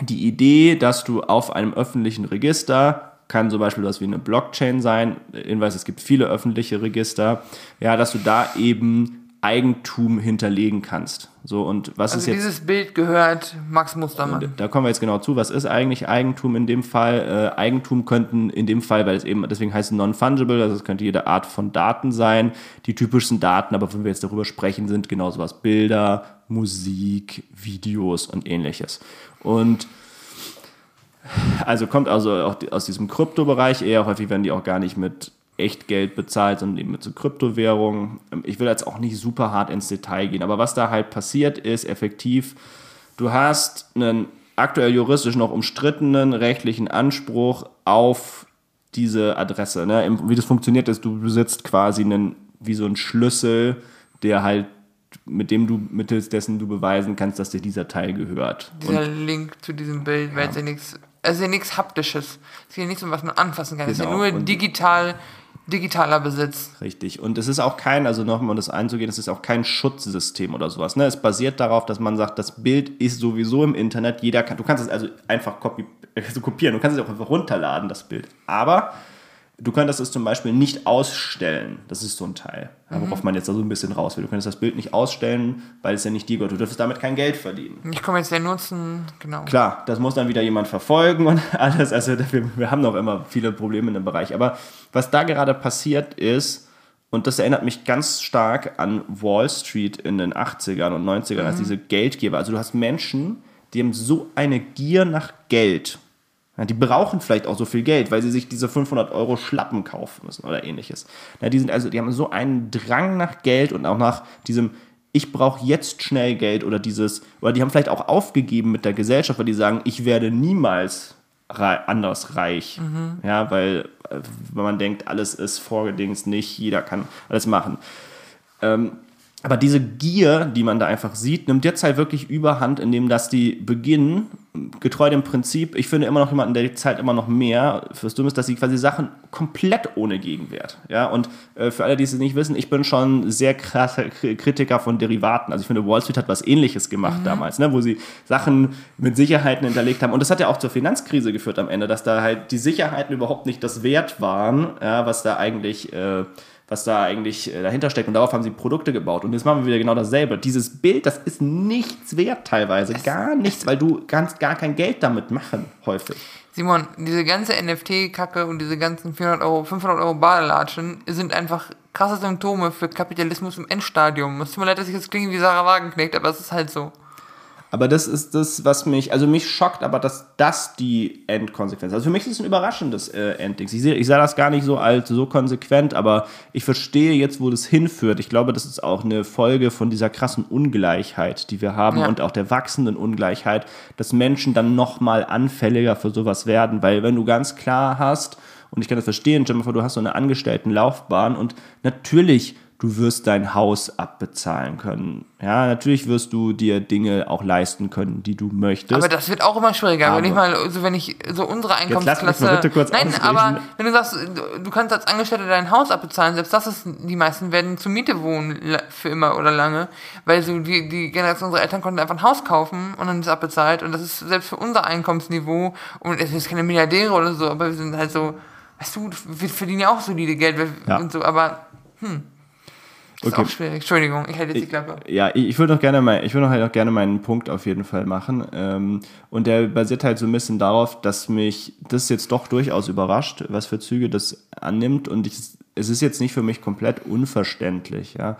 die Idee, dass du auf einem öffentlichen Register kann zum Beispiel was wie eine Blockchain sein. Hinweis, es gibt viele öffentliche Register. Ja, dass du da eben Eigentum hinterlegen kannst. So, und was Also ist jetzt. dieses Bild gehört Max Mustermann. Da kommen wir jetzt genau zu. Was ist eigentlich Eigentum in dem Fall? Äh, Eigentum könnten in dem Fall, weil es eben, deswegen heißt es non-fungible, also es könnte jede Art von Daten sein. Die typischsten Daten, aber wenn wir jetzt darüber sprechen, sind genau sowas Bilder, Musik, Videos und ähnliches. Und also kommt also auch aus diesem Kryptobereich. Eher häufig werden die auch gar nicht mit Echtgeld bezahlt, sondern eben mit so Kryptowährungen. Ähm, Ich will jetzt auch nicht super hart ins Detail gehen, aber was da halt passiert ist, effektiv, du hast einen aktuell juristisch noch umstrittenen rechtlichen Anspruch auf diese Adresse. Ne? Wie das funktioniert ist, du besitzt quasi einen, wie so einen Schlüssel, der halt, mit dem du, mittels dessen du beweisen kannst, dass dir dieser Teil gehört. Und Dieser Link zu diesem Bild, weil es ja nichts, es ist ja nichts Haptisches. Es ist ja nichts, was man anfassen kann. Es ist ja Genau, nur und- digital, digitaler Besitz. Richtig. Und es ist auch kein, also nochmal um das einzugehen, es ist auch kein Schutzsystem oder sowas. Ne? Es basiert darauf, dass man sagt, das Bild ist sowieso im Internet. Jeder kann, du kannst es also einfach kopi also kopieren. Du kannst es auch einfach runterladen, das Bild. Aber du könntest es zum Beispiel nicht ausstellen. Das ist so ein Teil, ja, worauf man jetzt da so ein bisschen raus will. Du könntest das Bild nicht ausstellen, weil es ja nicht dir gehört. Du dürftest damit kein Geld verdienen. Ich komme jetzt der Nutzen, genau. Klar, das muss dann wieder jemand verfolgen und alles. Also wir, wir haben noch immer viele Probleme in dem Bereich. Aber was da gerade passiert ist, und das erinnert mich ganz stark an Wall Street in den 80ern und 90ern, als diese Geldgeber. Also du hast Menschen, die haben so eine Gier nach Geld. Ja, die brauchen vielleicht auch so viel Geld, weil sie sich diese 500 Euro Schlappen kaufen müssen oder ähnliches. Ja, die, sind also, die haben so einen Drang nach Geld und auch nach diesem, ich brauche jetzt schnell Geld oder dieses, oder die haben vielleicht auch aufgegeben mit der Gesellschaft, weil die sagen, ich werde niemals rei anders reich. Ja, weil, äh, weil man denkt, alles ist vorgedings nicht, jeder kann alles machen. Ähm, aber diese Gier, die man da einfach sieht, nimmt jetzt halt wirklich überhand, indem dass die beginnen, getreu dem Prinzip, ich finde immer noch jemanden, der zahlt immer noch mehr fürs Dumme ist, dass sie quasi Sachen komplett ohne Gegenwert. Ja, und äh, für alle, die es nicht wissen, ich bin schon sehr krasser Kritiker von Derivaten. Also ich finde, Wall Street hat was ähnliches gemacht damals, ne, wo sie Sachen mit Sicherheiten hinterlegt haben. Und das hat ja auch zur Finanzkrise geführt am Ende, dass da halt die Sicherheiten überhaupt nicht das Wert waren, ja, was da eigentlich äh, was da eigentlich äh, dahinter steckt. Und darauf haben sie Produkte gebaut. Und jetzt machen wir wieder genau dasselbe. Dieses Bild, das ist nichts wert teilweise. Gar nichts, weil du kannst gar kein Geld damit machen, häufig. Simon, diese ganze NFT-Kacke und diese ganzen 400 Euro, 500 Euro Badelatschen sind einfach krasse Symptome für Kapitalismus im Endstadium. Es tut mir leid, dass ich jetzt klinge wie Sarah Wagenknecht, aber es ist halt so. Aber das ist das, was mich, also mich schockt, aber dass das die Endkonsequenz ist. Also für mich ist es ein überraschendes äh, Endding. Ich sehe ich seh das gar nicht so als so konsequent, aber ich verstehe jetzt, wo das hinführt. Ich glaube, das ist auch eine Folge von dieser krassen Ungleichheit, die wir haben Ja. und auch der wachsenden Ungleichheit, dass Menschen dann noch mal anfälliger für sowas werden. Weil wenn du ganz klar hast, und ich kann das verstehen, Jennifer, du hast so eine Angestelltenlaufbahn und natürlich du wirst dein Haus abbezahlen können. Ja, natürlich wirst du dir Dinge auch leisten können, die du möchtest. Aber das wird auch immer schwieriger. Aber- wenn ich mal, so wenn ich so unsere Einkommensklasse. mal bitte kurz Nein, ausreden. aber wenn du sagst, du, kannst als Angestellter dein Haus abbezahlen, selbst das ist, die meisten werden zur Miete wohnen für immer oder lange, weil so die, die Generation unserer Eltern konnten einfach ein Haus kaufen und dann ist es abbezahlt und das ist selbst für unser Einkommensniveau und es ist keine Milliardäre oder so, aber wir sind halt so, weißt du, wir verdienen ja auch solide Geld Ja. und so, aber hm. Ist Okay. auch schwierig. Entschuldigung, ich halte jetzt die Klappe. Ja, ich, ich würde noch gerne mal, ich würde noch halt auch gerne meinen Punkt auf jeden Fall machen. Ähm, und der basiert halt so ein bisschen darauf, dass mich das jetzt doch durchaus überrascht, was für Züge das annimmt. Und ich, es ist jetzt nicht für mich komplett unverständlich, ja.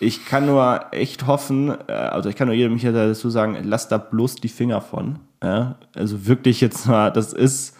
Ich kann nur echt hoffen, äh, also ich kann nur jedem hier dazu sagen, lasst da bloß die Finger von. Ja? Also wirklich jetzt mal, das ist,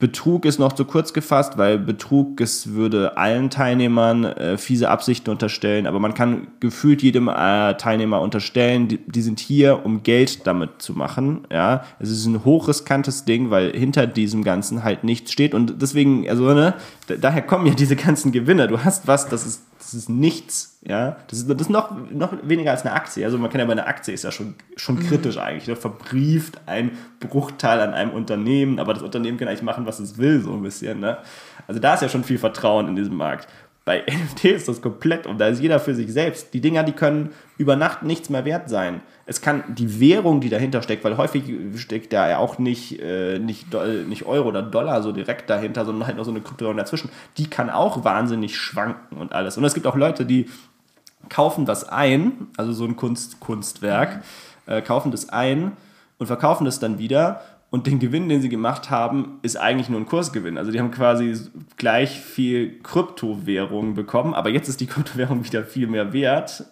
Betrug ist noch zu kurz gefasst, weil Betrug es würde allen Teilnehmern äh, fiese Absichten unterstellen, aber man kann gefühlt jedem äh, Teilnehmer unterstellen, die, die sind hier, um Geld damit zu machen. Ja, es ist ein hochriskantes Ding, weil hinter diesem Ganzen halt nichts steht und deswegen, also ne, daher kommen ja diese ganzen Gewinne. Du hast was, das ist, das ist nichts. Ja, das ist, das ist noch, noch weniger als eine Aktie. Also man kann ja bei einer Aktie ist ja schon, schon kritisch eigentlich. Ne? Verbrieft ein Bruchteil an einem Unternehmen, aber das Unternehmen kann eigentlich machen, was es will, so ein bisschen. Ne? Also da ist ja schon viel Vertrauen in diesem Markt. Bei NFT ist das komplett und da ist jeder für sich selbst. Die Dinger, die können über Nacht nichts mehr wert sein. Es kann die Währung, die dahinter steckt, weil häufig steckt da ja auch nicht, äh, nicht, Doll- nicht Euro oder Dollar so direkt dahinter, sondern halt noch so eine Kryptowährung dazwischen. Die kann auch wahnsinnig schwanken und alles. Und es gibt auch Leute, die kaufen das ein, also so ein Kunst, Kunstwerk, äh, kaufen das ein und verkaufen das dann wieder. Und den Gewinn, den sie gemacht haben, ist eigentlich nur ein Kursgewinn. Also die haben quasi gleich viel Kryptowährung bekommen, aber jetzt ist die Kryptowährung wieder viel mehr wert.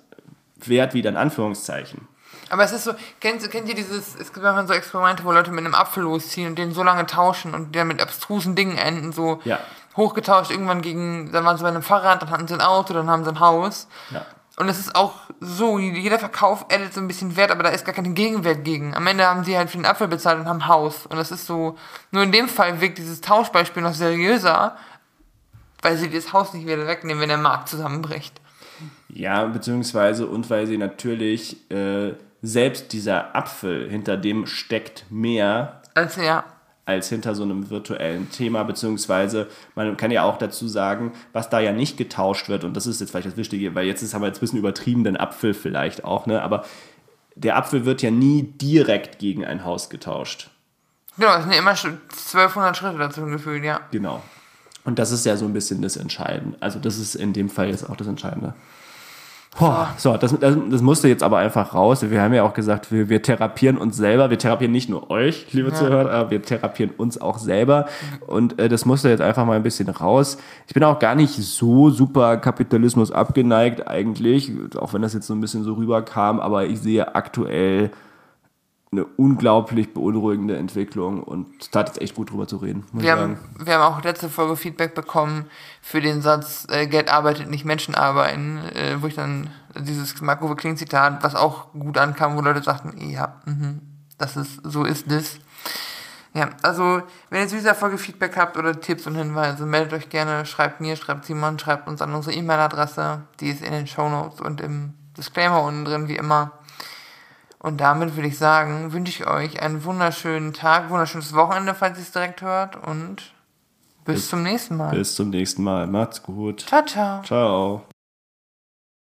Wert wieder in Anführungszeichen. Aber es ist so, kennt, kennt ihr dieses, es gibt manchmal so Experimente, wo Leute mit einem Apfel losziehen und den so lange tauschen und dann mit abstrusen Dingen enden, so Ja. hochgetauscht, irgendwann gegen, dann waren sie bei einem Fahrrad, dann hatten sie ein Auto, dann haben sie ein Haus. Ja. Und es ist auch so, jeder Verkauf addet so ein bisschen Wert, aber da ist gar kein Gegenwert gegen. Am Ende haben sie halt für den Apfel bezahlt und haben Haus. Und das ist so, nur in dem Fall wirkt dieses Tauschbeispiel noch seriöser, weil sie das Haus nicht wieder wegnehmen, wenn der Markt zusammenbricht. Ja, beziehungsweise und weil sie natürlich äh, selbst dieser Apfel, hinter dem steckt mehr Also ja, als hinter so einem virtuellen Thema, beziehungsweise man kann ja auch dazu sagen, was da ja nicht getauscht wird, und das ist jetzt vielleicht das Wichtige, weil jetzt ist, haben wir jetzt ein bisschen übertrieben, den Apfel vielleicht auch, ne? aber der Apfel wird ja nie direkt gegen ein Haus getauscht. genau, es sind ja immer schon 1200 Schritte dazu gefühlt, ja. Genau. Und das ist ja so ein bisschen das Entscheidende. Also das ist in dem Fall jetzt auch das Entscheidende. Boah, so, das, das, das musste jetzt aber einfach raus. Wir haben ja auch gesagt, wir, wir therapieren uns selber. Wir therapieren nicht nur euch, liebe Zuhörer, aber wir therapieren uns auch selber. Und äh, das musste jetzt einfach mal ein bisschen raus. Ich bin auch gar nicht so super Kapitalismus abgeneigt eigentlich, auch wenn das jetzt so ein bisschen so rüberkam. Aber ich sehe aktuell eine unglaublich beunruhigende Entwicklung und es tat jetzt echt gut drüber zu reden, Wir sagen. haben, wir haben auch letzte Folge Feedback bekommen für den Satz, äh, Geld arbeitet, nicht Menschen arbeiten, äh, wo ich dann dieses Marco Kling Zitat, was auch gut ankam, wo Leute sagten, ja, mhm, das ist, so ist es. Ja, also, wenn ihr zu dieser Folge Feedback habt oder Tipps und Hinweise, meldet euch gerne, schreibt mir, schreibt Simon, schreibt uns an unsere E-Mail-Adresse, die ist in den Shownotes und im Disclaimer unten drin, wie immer. Und damit würde ich sagen, wünsche ich euch einen wunderschönen Tag, wunderschönes Wochenende, falls ihr es direkt hört. Und bis, Bis- zum nächsten Mal. Bis zum nächsten Mal. Macht's gut. Ciao, ciao. Ciao.